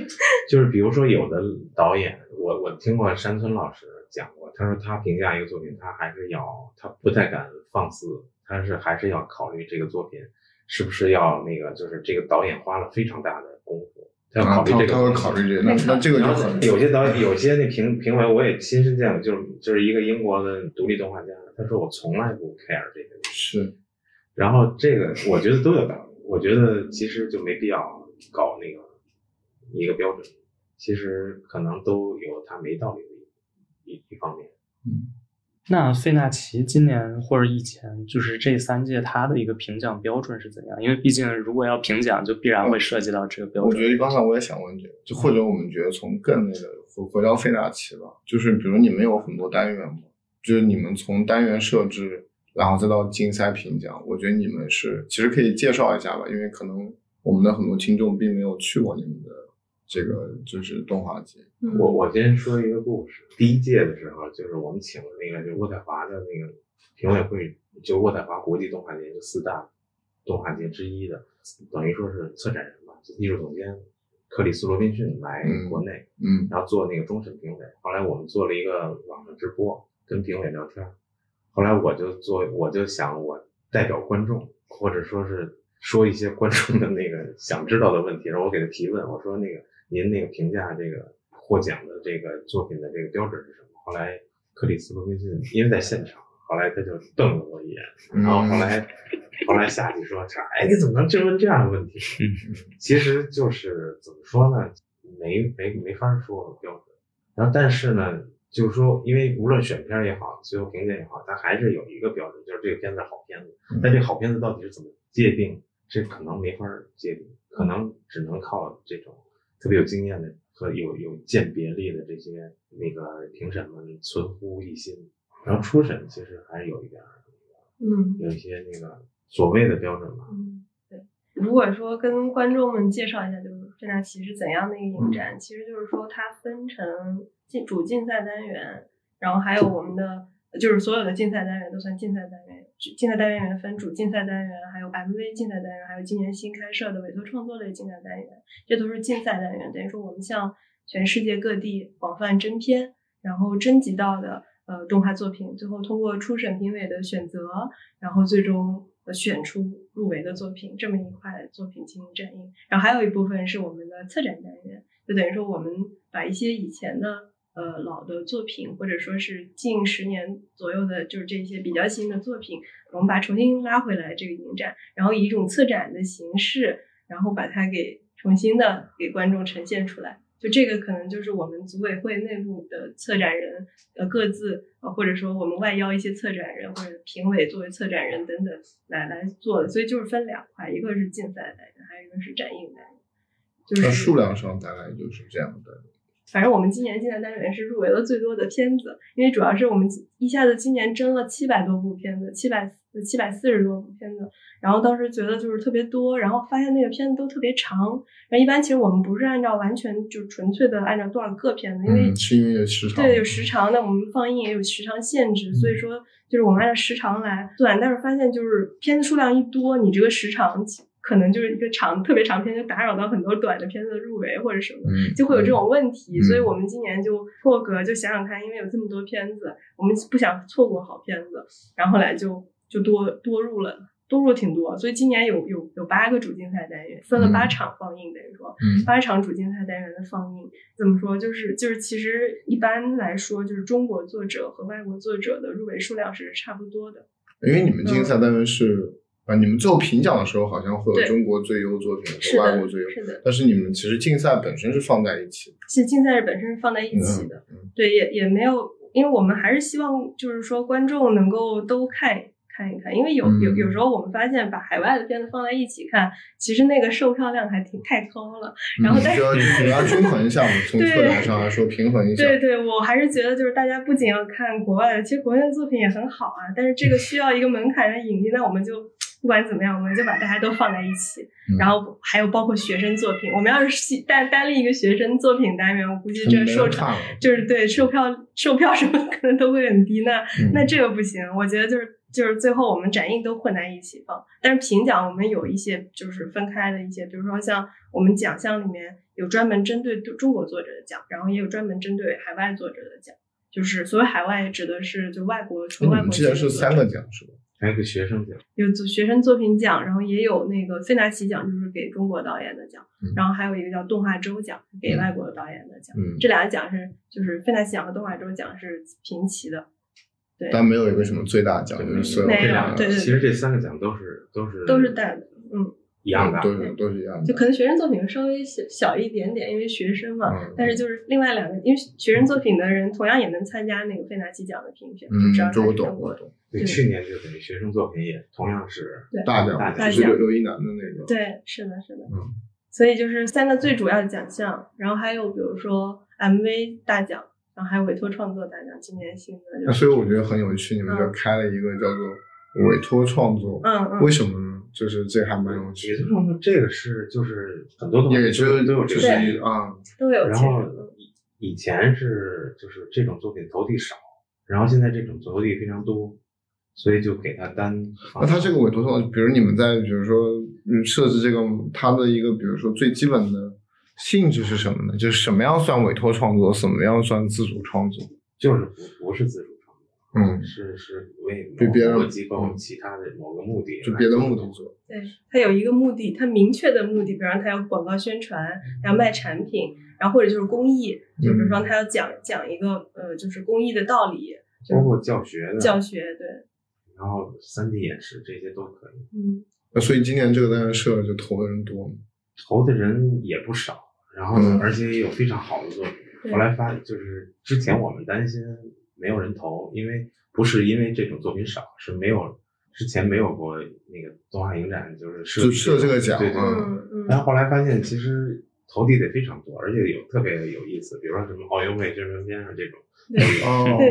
就是比如说有的导演，我我听过山村老师讲过，他说他评价一个作品，他还是要他不太敢放肆。但是还是要考虑这个作品是不是要那个，就是这个导演花了非常大的功夫，他要考虑这个。他会考虑这个，那那这个就很。有些导演，有些那评评委，我也亲身见过，就是就是一个英国的独立动画家，他说我从来不 care 这个。是。然后这个我觉得都有道理，我觉得其实就没必要搞那个一个标准，其实可能都有他没道理的一一一方面。嗯。那费纳奇今年或者以前就是这三届，他的一个评奖标准是怎样？因为毕竟如果要评奖，就必然会涉及到这个标准。我觉得刚才我也想问这个，就或者我们觉得从更那个回回到费纳奇吧，就是比如你们有很多单元嘛，就是你们从单元设置，然后再到竞赛评奖，我觉得你们是其实可以介绍一下吧，因为可能我们的很多听众并没有去过你们的。这个就是动画节，我我先说一个故事。第一届的时候，就是我们请了那个就渥太华的那个评委会，就渥太华国际动画节，就四大动画节之一的，等于说是策展人吧，艺术总监克里斯罗宾逊来国内，嗯，然后做那个终审评委。后来我们做了一个网上直播，跟评委聊天。后来我就做，我就想我代表观众，或者说是说一些观众的那个想知道的问题，然后我给他提问，我说那个。您那个评价这个获奖的这个作品的这个标准是什么？后来克里斯罗宾逊因为在现场，后来他就瞪了我一眼，然后后来后来下去说：“哎，你怎么能质问这样的问题？” 其实就是怎么说呢？没没没法说标准。然后但是呢，就是说，因为无论选片也好，最后评价也好，它还是有一个标准，就是这个片子好片子。但这好片子到底是怎么界定？这可能没法界定，可能只能靠这种。特别有经验的和有有鉴别力的这些那个评审们存乎一心，然后初审其实还是有一点，嗯，有一些那个所谓的标准吧。嗯，对。如果说跟观众们介绍一下，就是费纳奇是怎样的一个影展，其实就是说它分成竞主竞赛单元，然后还有我们的。就是所有的竞赛单元都算竞赛单元，竞赛单元分主竞赛单元，还有 MV 竞赛单元，还有今年新开设的委托创作类竞赛单元，这都是竞赛单元。等于说我们向全世界各地广泛征片，然后征集到的呃动画作品，最后通过初审评委的选择，然后最终选出入围的作品，这么一块作品进行展映。然后还有一部分是我们的策展单元，就等于说我们把一些以前的。呃，老的作品或者说是近十年左右的，就是这些比较新的作品，我们把重新拉回来这个影展，然后以一种策展的形式，然后把它给重新的给观众呈现出来。就这个可能就是我们组委会内部的策展人呃各自呃或者说我们外邀一些策展人或者评委作为策展人等等来来做的，所以就是分两块，一个是竞赛单元，还有一个是展映单元。就是数量上大概就是这样的。反正我们今年竞赛单元是入围了最多的片子，因为主要是我们一下子今年争了七百多部片子，七百七百四十多部片子，然后当时觉得就是特别多，然后发现那个片子都特别长。然后一般其实我们不是按照完全就纯粹的按照多少个片子，因为是因为有时长，对有时长的，我们放映也有时长限制，所以说就是我们按照时长来算。但是发现就是片子数量一多，你这个时长。可能就是一个长特别长片，就打扰到很多短的片子的入围或者什么，就会有这种问题。所以我们今年就破格，就想想看，因为有这么多片子，我们不想错过好片子，然后来就就多多入了，多入挺多。所以今年有有有八个主竞赛单元，分了八场放映，等于说八场主竞赛单元的放映。怎么说？就是就是其实一般来说，就是中国作者和外国作者的入围数量是差不多的。因为你们竞赛单元是。啊，你们最后评奖的时候好像会有中国最优作品和外国最优，是的。但是你们其实竞赛本身是放在一起，其实竞赛是本身是放在一起的，对，也也没有，因为我们还是希望就是说观众能够都看看一看，因为有有有时候我们发现把海外的片子放在一起看，其实那个售票量还挺太高了。然后但是你要均衡一下嘛，从策略上来说平衡一下。对对，我还是觉得就是大家不仅要看国外的，其实国内的作品也很好啊，但是这个需要一个门槛的引进，那我们就。不管怎么样，我们就把大家都放在一起，然后还有包括学生作品。我们要是单单立一个学生作品单元，我估计这售场就是对售票售票什么可能都会很低。那那这个不行，我觉得就是就是最后我们展映都混在一起放。但是评奖我们有一些就是分开的一些，比如说像我们奖项里面有专门针对中国作者的奖，然后也有专门针对海外作者的奖。就是所谓海外指的是就外国纯外国。之前是三个奖是吧？还有个学生奖，有学生作品奖，然后也有那个费纳奇奖，就是给中国导演的奖，然后还有一个叫动画周奖，给外国的导演的奖。这俩奖是就是费纳奇奖和动画周奖是平齐的，对。但没有一个什么最大奖，就是所有这两个。其实这三个奖都是都是都是带的，嗯。一样的，都是都是一样的。就可能学生作品稍微小小一点点，因为学生嘛。但是就是另外两个，因为学生作品的人同样也能参加那个费纳奇奖的评选，就知道这我懂我懂。对，去年就等于学生作品也同样是大奖，大奖，刘刘一男的那个。对，是的，是的。嗯。所以就是三个最主要的奖项，然后还有比如说 MV 大奖，然后还有委托创作大奖，今年新的。那所以我觉得很有趣，你们就开了一个叫做委托创作，嗯嗯，为什么呢？就是这还蛮有趣，委托创作这个是就是很多东西都都有这个啊，都有。然后以前是就是这种作品投递少，然后现在这种投递非常多，所以就给他单。那他这个委托创作，比如你们在比如说嗯设置这个他的一个比如说最基本的性质是什么呢？就是什么样算委托创作，什么样算自主创作？就是不不是自主。嗯，是是为某个机构其他的某个目的，就别的目的做。对，他有一个目的，他明确的目的，比方他要广告宣传，要卖产品，然后或者就是公益，就比如说它要讲讲一个呃，就是公益的道理，包括教学的教学，对。然后三 D 演示这些都可以。嗯，那所以今年这个单元社就投的人多吗？投的人也不少，然后呢而且也有非常好的作品。后来发就是之前我们担心。没有人投，因为不是因为这种作品少，是没有之前没有过那个动画影展，就是设设这个奖。对对。然后后来发现，其实投递的非常多，而且有特别有意思，比如说什么奥运会宣传片啊这种。对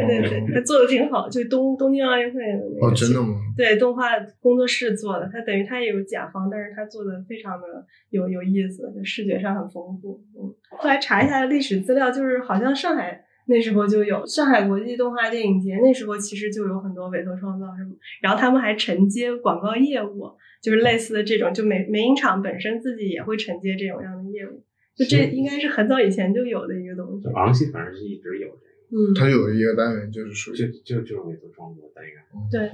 对对，他做的挺好，就东东京奥运会的那个。哦，真的吗？对，动画工作室做的，他等于他也有甲方，但是他做的非常的有有意思，就视觉上很丰富。嗯。后来查一下历史资料，就是好像上海。那时候就有上海国际动画电影节，那时候其实就有很多委托创造什么，然后他们还承接广告业务，就是类似的这种，就美美影厂本身自己也会承接这种样的业务，就这应该是很早以前就有的一个东西。昂西反正是一直有这个，嗯，它有一个单元就是属于就就就是委托创作单元，对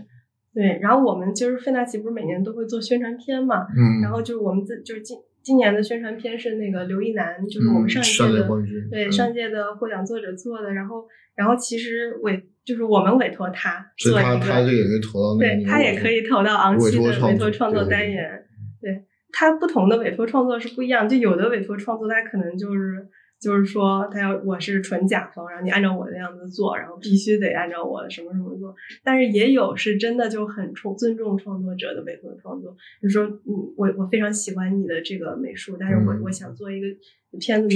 对，然后我们就是费纳奇不是每年都会做宣传片嘛，嗯，然后就是我们自就是进。今年的宣传片是那个刘一男，就是我们上一届的对上届的获奖作者做的。然后，然后其实委就是我们委托他做一个，他这个也可以投到对他也可以投到昂西的委托创作单元。对他不同的委托创作是不一样，就有的委托创作他可能就是。就是说，他要我是纯甲方，然后你按照我的样子做，然后必须得按照我的什么什么做。但是也有是真的就很重尊重创作者的委托创作，就是说，嗯，我我非常喜欢你的这个美术，但是我我想做一个片子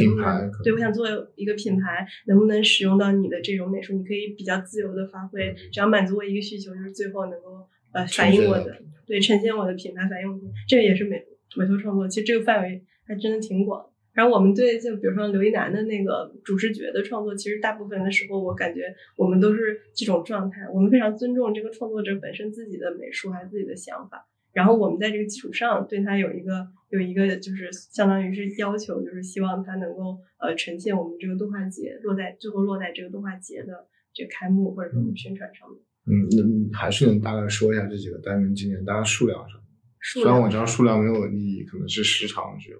对，我想做一个品牌，能不能使用到你的这种美术？你可以比较自由的发挥，只要满足我一个需求，就是最后能够呃反映我的对呈现我的品牌反映我的，这个也是美委托创作。其实这个范围还真的挺广。然后我们对就比如说刘一男的那个主视觉的创作，其实大部分的时候我感觉我们都是这种状态，我们非常尊重这个创作者本身自己的美术还有自己的想法。然后我们在这个基础上对他有一个有一个就是相当于是要求，就是希望他能够呃呈现我们这个动画节落在最后落在这个动画节的这个开幕或者说宣传上面。嗯，那还是能大概说一下这几个单元今年大概数量上。虽然我知道数量没有意义，可能是时长只有。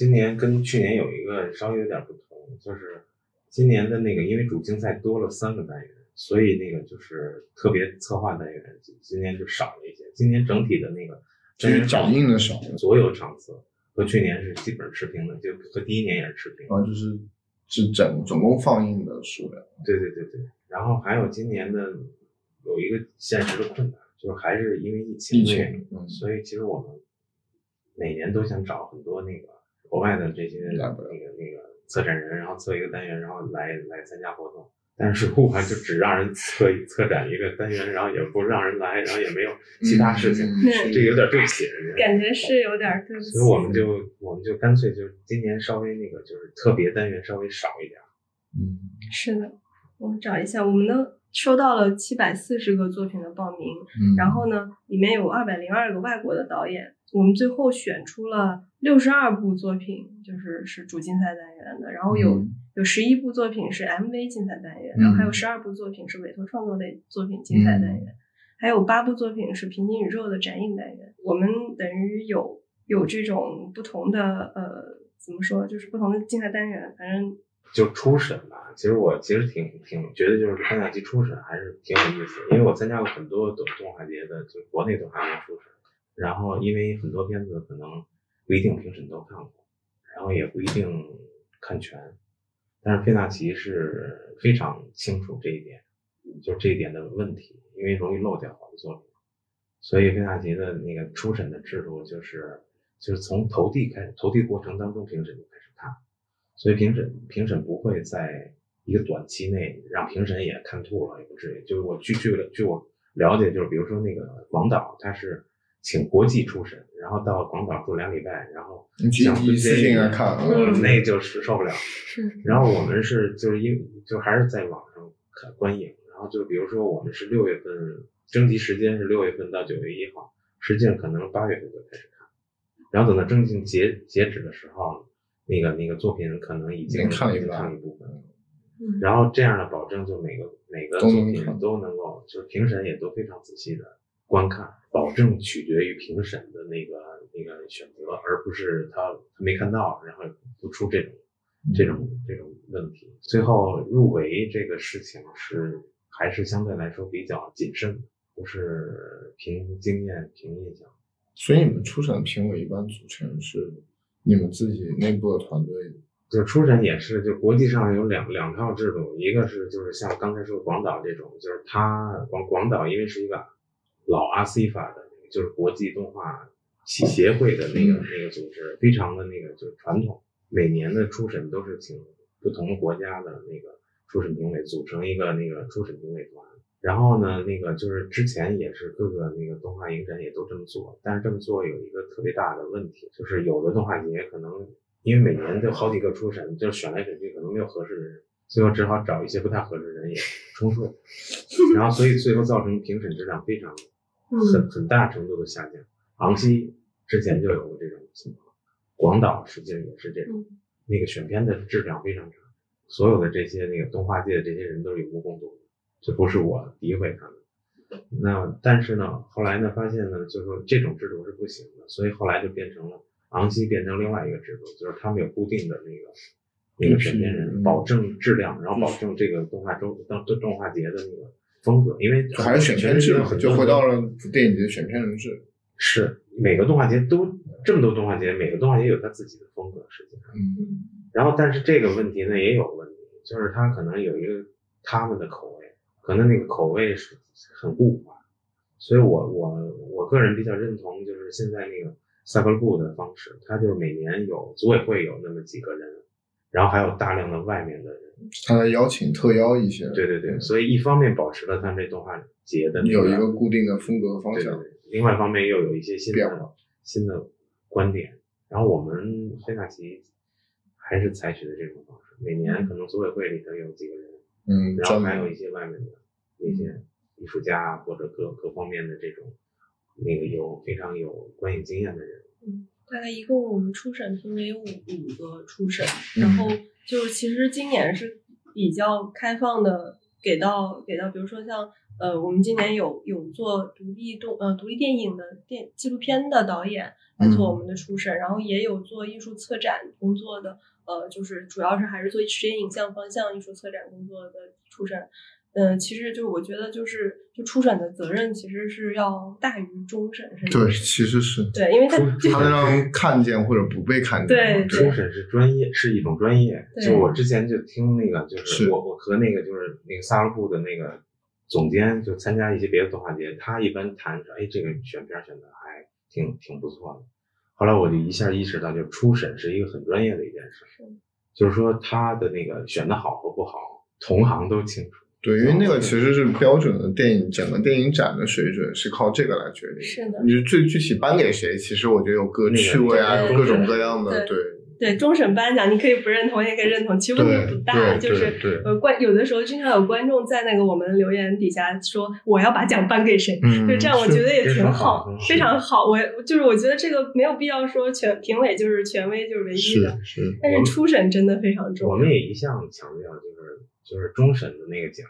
今年跟去年有一个稍微有点不同，就是今年的那个因为主竞赛多了三个单元。所以那个就是特别策划单元，今年就少了一些。今年整体的那个就是脚印的少，所有场次和去年是基本持平的，就和第一年也是持平。啊，就是是整总共放映的数量。对对对对。然后还有今年的有一个现实的困难，就是还是因为疫情，疫情，所以其实我们每年都想找很多那个国外的这些那个那个策展人，然后策一个单元，然后来来参加活动。但是我就只让人策策展一个单元，然后也不让人来，然后也没有其他事情，这有点对不起人家。感觉是有点对不起。所以我们就我们就干脆就今年稍微那个就是特别单元稍微少一点。嗯，是的，我们找一下，我们呢收到了七百四十个作品的报名，然后呢里面有二百零二个外国的导演，我们最后选出了六十二部作品，就是是主竞赛单元的，然后有。有十一部作品是 MV 竞赛单元，然后还有十二部作品是委托创作类作品竞赛单元，还有八部作品是平行宇宙的展映单元。我们等于有有这种不同的呃，怎么说，就是不同的竞赛单元。反正就初审吧。其实我其实挺挺觉得，就是三甲级初审还是挺有意思，因为我参加过很多动动画节的，就国内动画节初审。然后因为很多片子可能不一定评审都看过，然后也不一定看全。但是费纳奇是非常清楚这一点，就这一点的问题，因为容易漏掉好多作品，所以费纳奇的那个初审的制度就是，就是从投递开，投递过程当中评审就开始看，所以评审评审不会在一个短期内让评审也看吐了，也不至于。就是我据据据我了解，就是比如说那个广岛，他是。请国际出审，然后到广岛住两礼拜，然后想一次性看，那就是受不了。然后我们是就是因就还是在网上看观影，然后就比如说我们是六月份征集时间是六月份到九月一号，实际上可能八月份就开始看，然后等到征集截截止的时候，那个那个作品可能已经看一部分了。然后这样的保证就每个每个作品都能够，就是评审也都非常仔细的。观看保证取决于评审的那个那个选择，而不是他他没看到，然后不出这种这种这种问题。最后入围这个事情是还是相对来说比较谨慎，不是凭经验凭印象。所以你们初审评委一般组成是你们自己内部的团队？就初审也是，就国际上有两两套制度，一个是就是像刚才说广岛这种，就是他广广岛因为是一个。老阿西法的那个就是国际动画协协会的那个那个组织，非常的那个就是传统，每年的初审都是请不同国家的那个初审评委组成一个那个初审评委团。然后呢，那个就是之前也是各个那个动画影展也都这么做，但是这么做有一个特别大的问题，就是有的动画节可能因为每年都好几个初审，就选来选去可能没有合适的人，最后只好找一些不太合适的人也充数，然后所以最后造成评审质量非常。很很大程度的下降。昂西之前就有过这种情况，广岛实际上也是这种，那个选片的质量非常差。所有的这些那个动画界的这些人都是有目共睹的，这不是我诋毁他们。那但是呢，后来呢发现呢，就是说这种制度是不行的，所以后来就变成了昂西变成另外一个制度，就是他们有固定的那个那个选片人，保证质量，然后保证这个动画周动动画节的那个。风格，因为还是选片制，就回到了电影节选片人制。是每个动画节都这么多动画节，每个动画节有它自己的风格，实际上。嗯。然后，但是这个问题呢也有问题，就是他可能有一个他们的口味，可能那个口味是很固化。所以我我我个人比较认同，就是现在那个萨克布的方式，他就是每年有组委会有那么几个人，然后还有大量的外面的人，他来邀请特邀一些，对对对，所以一方面保持了他们这动画节的有一个固定的风格方向，另外一方面又有一些新的新的观点。然后我们飞卡奇还是采取的这种方式，每年可能组委会里头有几个人，嗯，然后还有一些外面的那些艺术家或者各各方面的这种那个有非常有观影经验的人。嗯，大概一共我们初审分为有五五个初审，然后就其实今年是比较开放的，给到给到，比如说像呃，我们今年有有做独立动呃独立电影的电纪录片的导演。来做我们的初审，然后也有做艺术策展工作的，呃，就是主要是还是做实验影像方向艺术策展工作的初审。嗯，其实就我觉得就是就初审的责任其实是要大于终审，是对，其实是对，因为他他能让人看见或者不被看见。对，初审是专业，是一种专业。就我之前就听那个，就是我我和那个就是那个萨尔布的那个总监就参加一些别的动画节，他一般谈说，哎，这个选片选的还。挺挺不错的，后来我就一下意识到，就初审是一个很专业的一件事，就是说他的那个选的好和不好，同行都清楚。对，因为那个其实是标准的电影，整个电影展的水准是靠这个来决定。是的，你最具体颁给谁，其实我觉得有各趣味啊，各种各样的对。对终审颁奖，你可以不认同，也可以认同，其实问题不大。就是呃，观有的时候经常有观众在那个我们留言底下说我要把奖颁给谁，就这样，我觉得也挺好，非常好。我就是我觉得这个没有必要说权评委就是权威就是唯一的，是。但是初审真的非常重要。我们也一向强调，就是就是终审的那个奖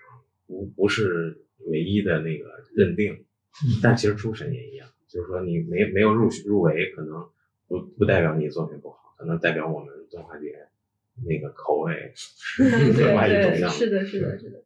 不不是唯一的那个认定，但其实初审也一样，就是说你没没有入入围，可能不不代表你作品不好。可能代表我们动画节那个口味 是另外一种样是的，是的，是的。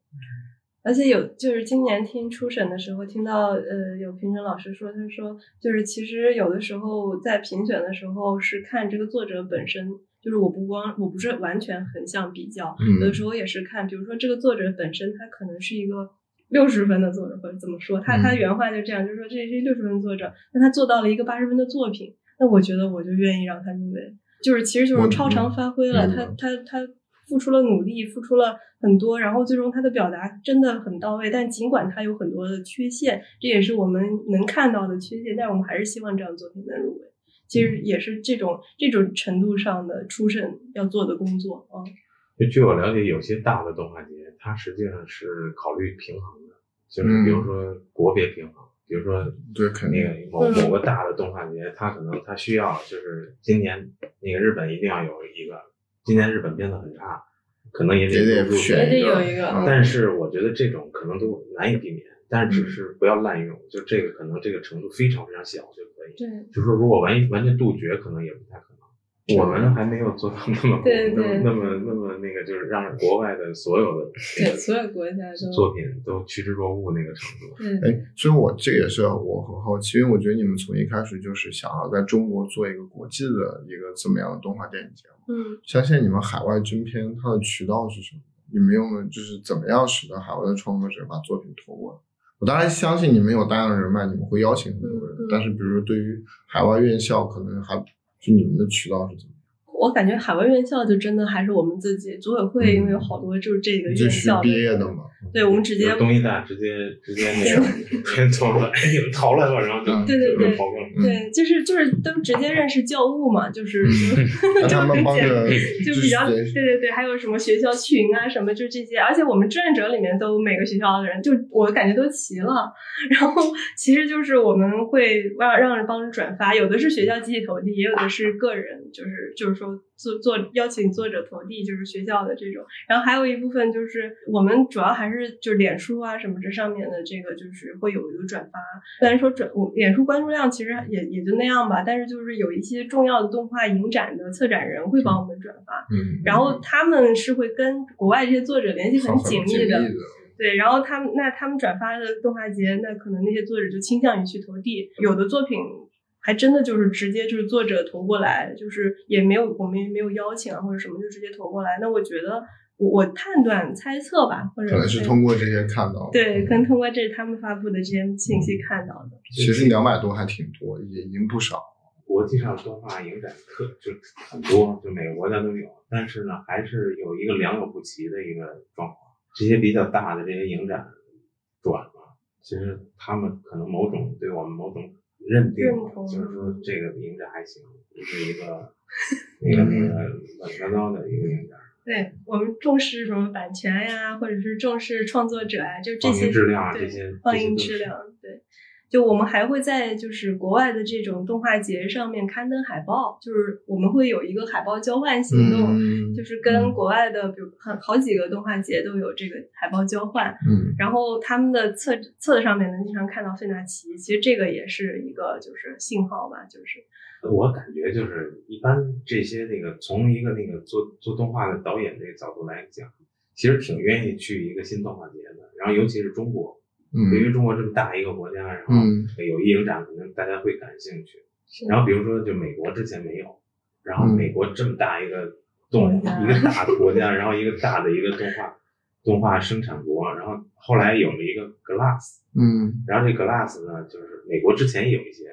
而且有就是今年听初审的时候，听到呃有评审老师说，他说就是其实有的时候在评选的时候是看这个作者本身，就是我不光我不是完全横向比较，有的时候也是看，比如说这个作者本身他可能是一个六十分的作者，或者怎么说，他他原话就这样，就是说这是六十分作者，那他做到了一个八十分的作品，那我觉得我就愿意让他入围。就是，其实就是超常发挥了，他他他付出了努力，付出了很多，然后最终他的表达真的很到位。但尽管他有很多的缺陷，这也是我们能看到的缺陷，但我们还是希望这样作品能入围。其实也是这种这种程度上的初审要做的工作啊。就据我了解，有些大的动画节，它实际上是考虑平衡的，就是比如说国别平衡。比如说，对，肯定某某个大的动画节，它可能它需要就是今年那个日本一定要有一个，今年日本片子很差，可能也得选一个。但是我觉得这种可能都难以避免，但是只是不要滥用，就这个可能这个程度非常非常小就可以。对，就是说如果完完全杜绝，可能也不太可能。我们还没有做到那么 那么那么那么那个，就是让国外的所有的 对所有国家的作品都趋之若鹜那个程度。嗯，哎，所以我这也是我很好奇，因为我觉得你们从一开始就是想要在中国做一个国际的一个这么样的动画电影节目。嗯，像现在你们海外军片，它的渠道是什么？你们用的就是怎么样使得海外的创作者把作品拖过来？我当然相信你们有大量的人脉，你们会邀请很多人。但是，比如说对于海外院校，可能还就你们的渠道是怎么？我感觉海外院校就真的还是我们自己组委会，因为有好多就是这个院校毕业的嘛。对，我们直接东医大直接直接那个 先投 了，哎，你们投来吧，然后就对对对，跑过来。对，就是就是都直接认识教务嘛，就是就 他们帮着，就比较对对对，还有什么学校群啊什么，就这些，而且我们志愿者里面都每个学校的人，就我感觉都齐了。然后其实就是我们会让让人帮着转发，有的是学校集体投递，也有的是个人，就是就是说。做做邀请作者投递，就是学校的这种，然后还有一部分就是我们主要还是就是脸书啊什么这上面的这个就是会有一个转发，虽然说转我脸书关注量其实也也就那样吧，但是就是有一些重要的动画影展的策展人会帮我们转发，嗯，然后他们是会跟国外这些作者联系很紧密的，对，然后他们那他们转发的动画节，那可能那些作者就倾向于去投递，有的作品。还真的就是直接就是作者投过来，就是也没有我们也没有邀请啊或者什么，就直接投过来。那我觉得我我判断猜测吧，或者可能是通过这些看到，对，可能通过这他们发布的这些信息看到的。其实两百多还挺多，也已经不少。国际上动画影展特就很多，就每个国家都有，但是呢，还是有一个良莠不齐的一个状况。这些比较大的这些影展转了，其实他们可能某种对我们某种认定，就是说这个名字还行，是一个一个那个乱七八糟的一个影展。对我们重视什么版权呀，或者是重视创作者呀，就这些质量啊，这些放映质量，对。就我们还会在就是国外的这种动画节上面刊登海报，就是我们会有一个海报交换行动，就是跟国外的比如很好几个动画节都有这个海报交换。嗯，然后他们的册册子上面能经常看到费纳奇，其实这个也是一个就是信号吧，就是我感觉就是一般这些那个从一个那个做做动画的导演这个角度来讲，其实挺愿意去一个新动画节的，然后尤其是中国。对于中国这么大一个国家，然后有一影展，可能大家会感兴趣。然后比如说，就美国之前没有，然后美国这么大一个动一个大的国家，然后一个大的一个动画动画生产国，然后后来有了一个 Glass，嗯，然后这 Glass 呢，就是美国之前有一些，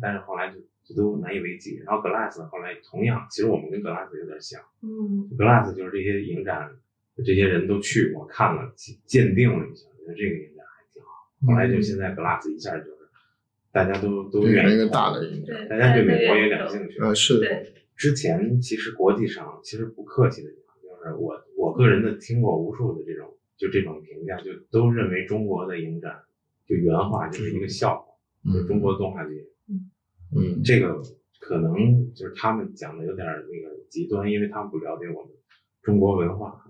但是后来就就都难以为继。然后 Glass 后来同样，其实我们跟 Glass 有点像，嗯，Glass 就是这些影展这些人都去过看了，鉴定了一下，觉得这个影展。后来就现在，Glass 一下就是大家都都愿意一个大的大家对美国也感兴趣。呃，是的。之前其实国际上其实不客气的讲，就是我我个人的听过无数的这种就这种评价，就都认为中国的影展就原话就是一个笑话，就中国动画节。嗯，这个可能就是他们讲的有点那个极端，因为他们不了解我们中国文化，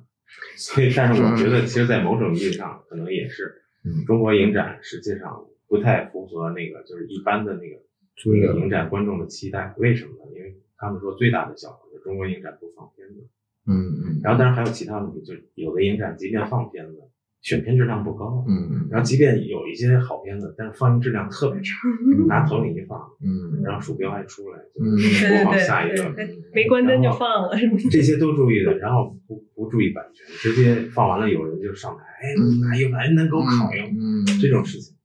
所以但是我觉得其实，在某种意义上可能也是。中国影展实际上不太符合那个就是一般的那个那个影展观众的期待，为什么呢？因为他们说最大的笑话就是中国影展不放片子。嗯嗯。然后当然还有其他问题，就有的影展即便放片子，选片质量不高。嗯嗯。然后即便有一些好片子，但是放映质量特别差，拿投影仪放，嗯，然后鼠标还出来，就播放下一个，没关灯就放了，是吗？这些都注意的，然后不不注意版权，直接放完了，有人就上台。哎，哪有还能够考用这种事情？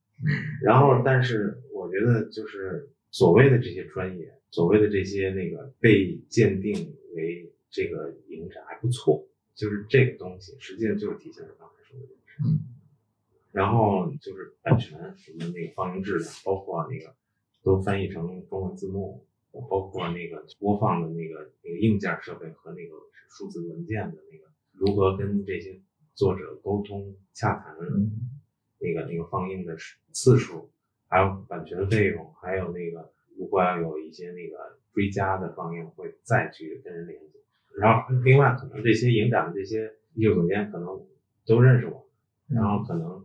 然后，但是我觉得，就是所谓的这些专业，所谓的这些那个被鉴定为这个影展还不错，就是这个东西，实际上就是体现了刚才说的这个事情。然后就是版权什么那个放映质量，包括那个都翻译成中文字幕，包括那个播放的那个那个硬件设备和那个数字文件的那个如何跟这些。作者沟通洽谈，那个那个放映的次数，还有版权费用，还有那个如果要有一些那个追加的放映，会再去跟人联系。然后另外可能这些影展的这些艺术总监可能都认识我，然后可能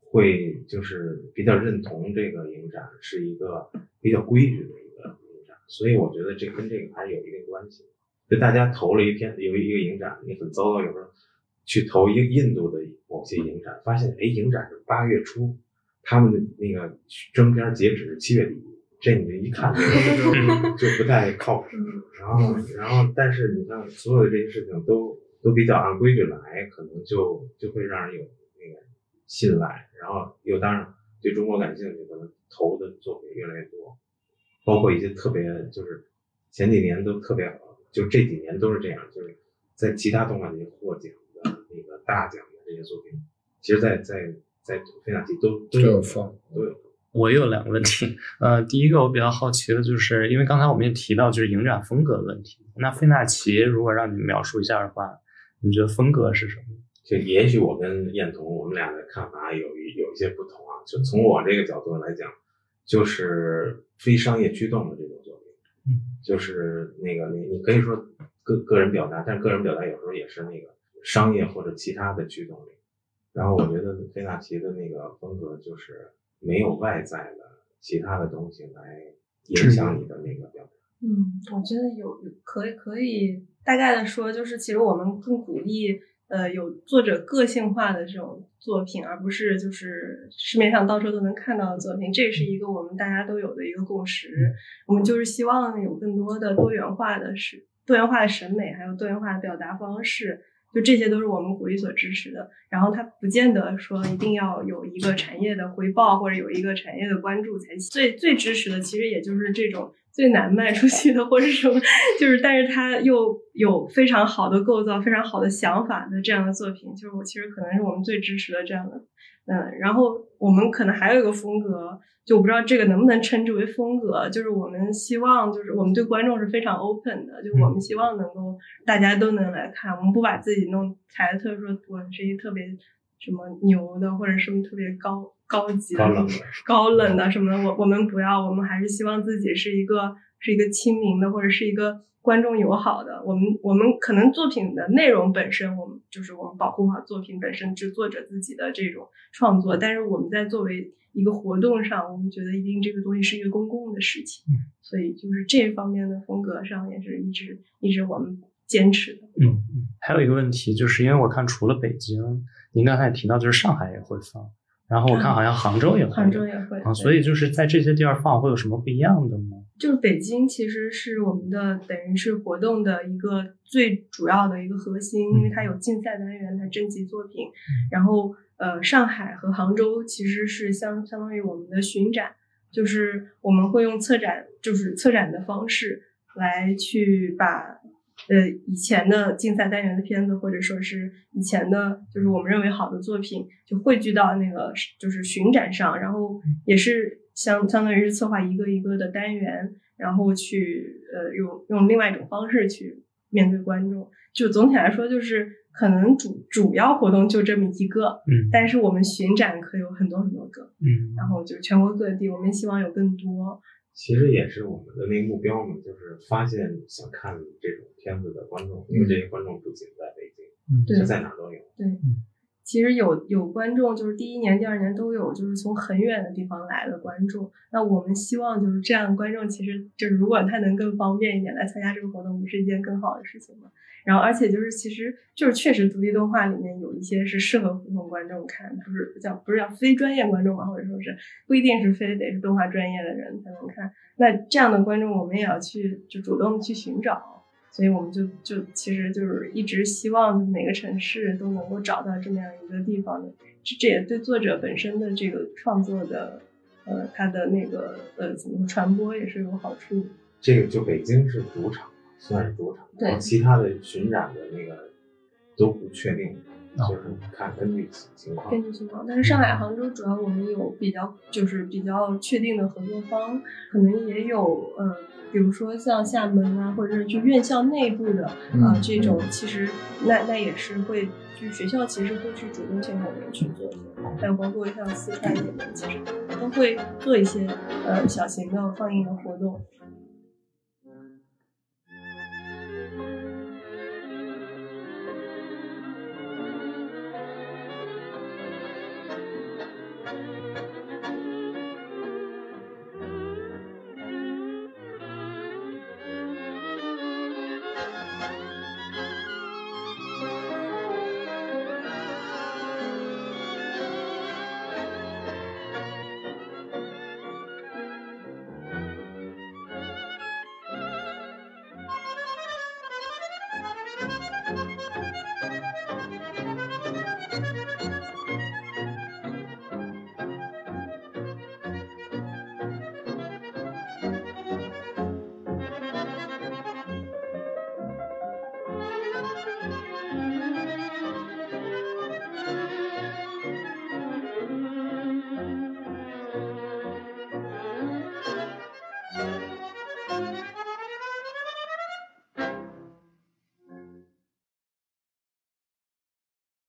会就是比较认同这个影展是一个比较规矩的一个影展，所以我觉得这跟这个还是有一定关系。就大家投了一篇有一个影展，你很糟糕，有时候。去投印印度的某些影展，发现哎，影展是八月初，他们的那个征片截止是七月底，这你一看就 就不太靠谱。然后，然后，但是你看，所有的这些事情都都比较按规矩来，可能就就会让人有那个信赖，然后又当然对中国感兴趣，可能投的作品越来越多，包括一些特别就是前几年都特别好，就这几年都是这样，就是在其他动画节获奖的。那个大奖的这些作品，其实，在在在费纳奇都都有放，都有。我有两个问题，呃，第一个我比较好奇的就是，因为刚才我们也提到就是影展风格的问题。那费纳奇如果让你描述一下的话，你觉得风格是什么？就也许我跟燕彤我们俩的看法有一有一些不同啊。就从我这个角度来讲，就是非商业驱动的这种作品，嗯，就是那个你你可以说个个人表达，但是个人表达有时候也是那个。商业或者其他的驱动力，然后我觉得费纳奇的那个风格就是没有外在的其他的东西来影响你的那个表达。嗯，我觉得有可以可以大概的说，就是其实我们更鼓励呃有作者个性化的这种作品，而不是就是市面上到处都能看到的作品。这是一个我们大家都有的一个共识。我们就是希望有更多的多元化的是多元化的审美，还有多元化的表达方式。就这些都是我们鼓励所支持的。然后它不见得说一定要有一个产业的回报或者有一个产业的关注才行最最支持的，其实也就是这种最难卖出去的或者什么，就是但是它又有非常好的构造、非常好的想法的这样的作品，就是我其实可能是我们最支持的这样的。嗯，然后我们可能还有一个风格，就我不知道这个能不能称之为风格，就是我们希望，就是我们对观众是非常 open 的，就我们希望能够大家都能来看，我们不把自己弄抬特说我是一特别什么牛的，或者什么特别高高级的、高冷的什么的，我我们不要，我们还是希望自己是一个是一个亲民的，或者是一个。观众友好的，我们我们可能作品的内容本身，我们就是我们保护好作品本身，制作者自己的这种创作。但是我们在作为一个活动上，我们觉得一定这个东西是一个公共的事情，所以就是这方面的风格上也是一直一直我们坚持的。嗯嗯，还有一个问题，就是因为我看除了北京，您刚才提到就是上海也会放，然后我看好像杭州也会，杭州也会啊，所以就是在这些地儿放会有什么不一样的吗？就是北京其实是我们的等于是活动的一个最主要的一个核心，因为它有竞赛单元，它征集作品。然后呃，上海和杭州其实是相相当于我们的巡展，就是我们会用策展，就是策展的方式来去把呃以前的竞赛单元的片子，或者说是以前的，就是我们认为好的作品，就汇聚到那个就是巡展上，然后也是。相相当于是策划一个一个的单元，然后去呃用用另外一种方式去面对观众。就总体来说，就是可能主主要活动就这么一个，嗯，但是我们巡展可有很多很多个，嗯，然后就全国各地，我们希望有更多。其实也是我们的那个目标嘛，就是发现想看这种片子的观众，因为这些观众不仅在北京，嗯，是在哪都有，对。其实有有观众，就是第一年、第二年都有，就是从很远的地方来的观众。那我们希望就是这样的观众，其实就是如果他能更方便一点来参加这个活动，不是一件更好的事情吗？然后，而且就是其实就是确实独立动画里面有一些是适合普通观众看，不是叫不是叫非专业观众嘛，或者说是不一定是非得是动画专业的人才能看。那这样的观众，我们也要去就主动去寻找。所以我们就就其实就是一直希望每个城市都能够找到这么样一个地方的，这这也对作者本身的这个创作的，呃，他的那个呃怎么说传播也是有好处。这个就北京是主场，算是主场，对，其他的巡展的那个都不确定，就是看根据情况。根据情况，但是上海、杭州主要我们有比较就是比较确定的合作方，可能也有呃。比如说像厦门啊，或者是就院校内部的啊这种，其实那那也是会，就学校其实会去主动请我们去做，还有包括像四川也们其实都会做一些呃小型的放映的活动。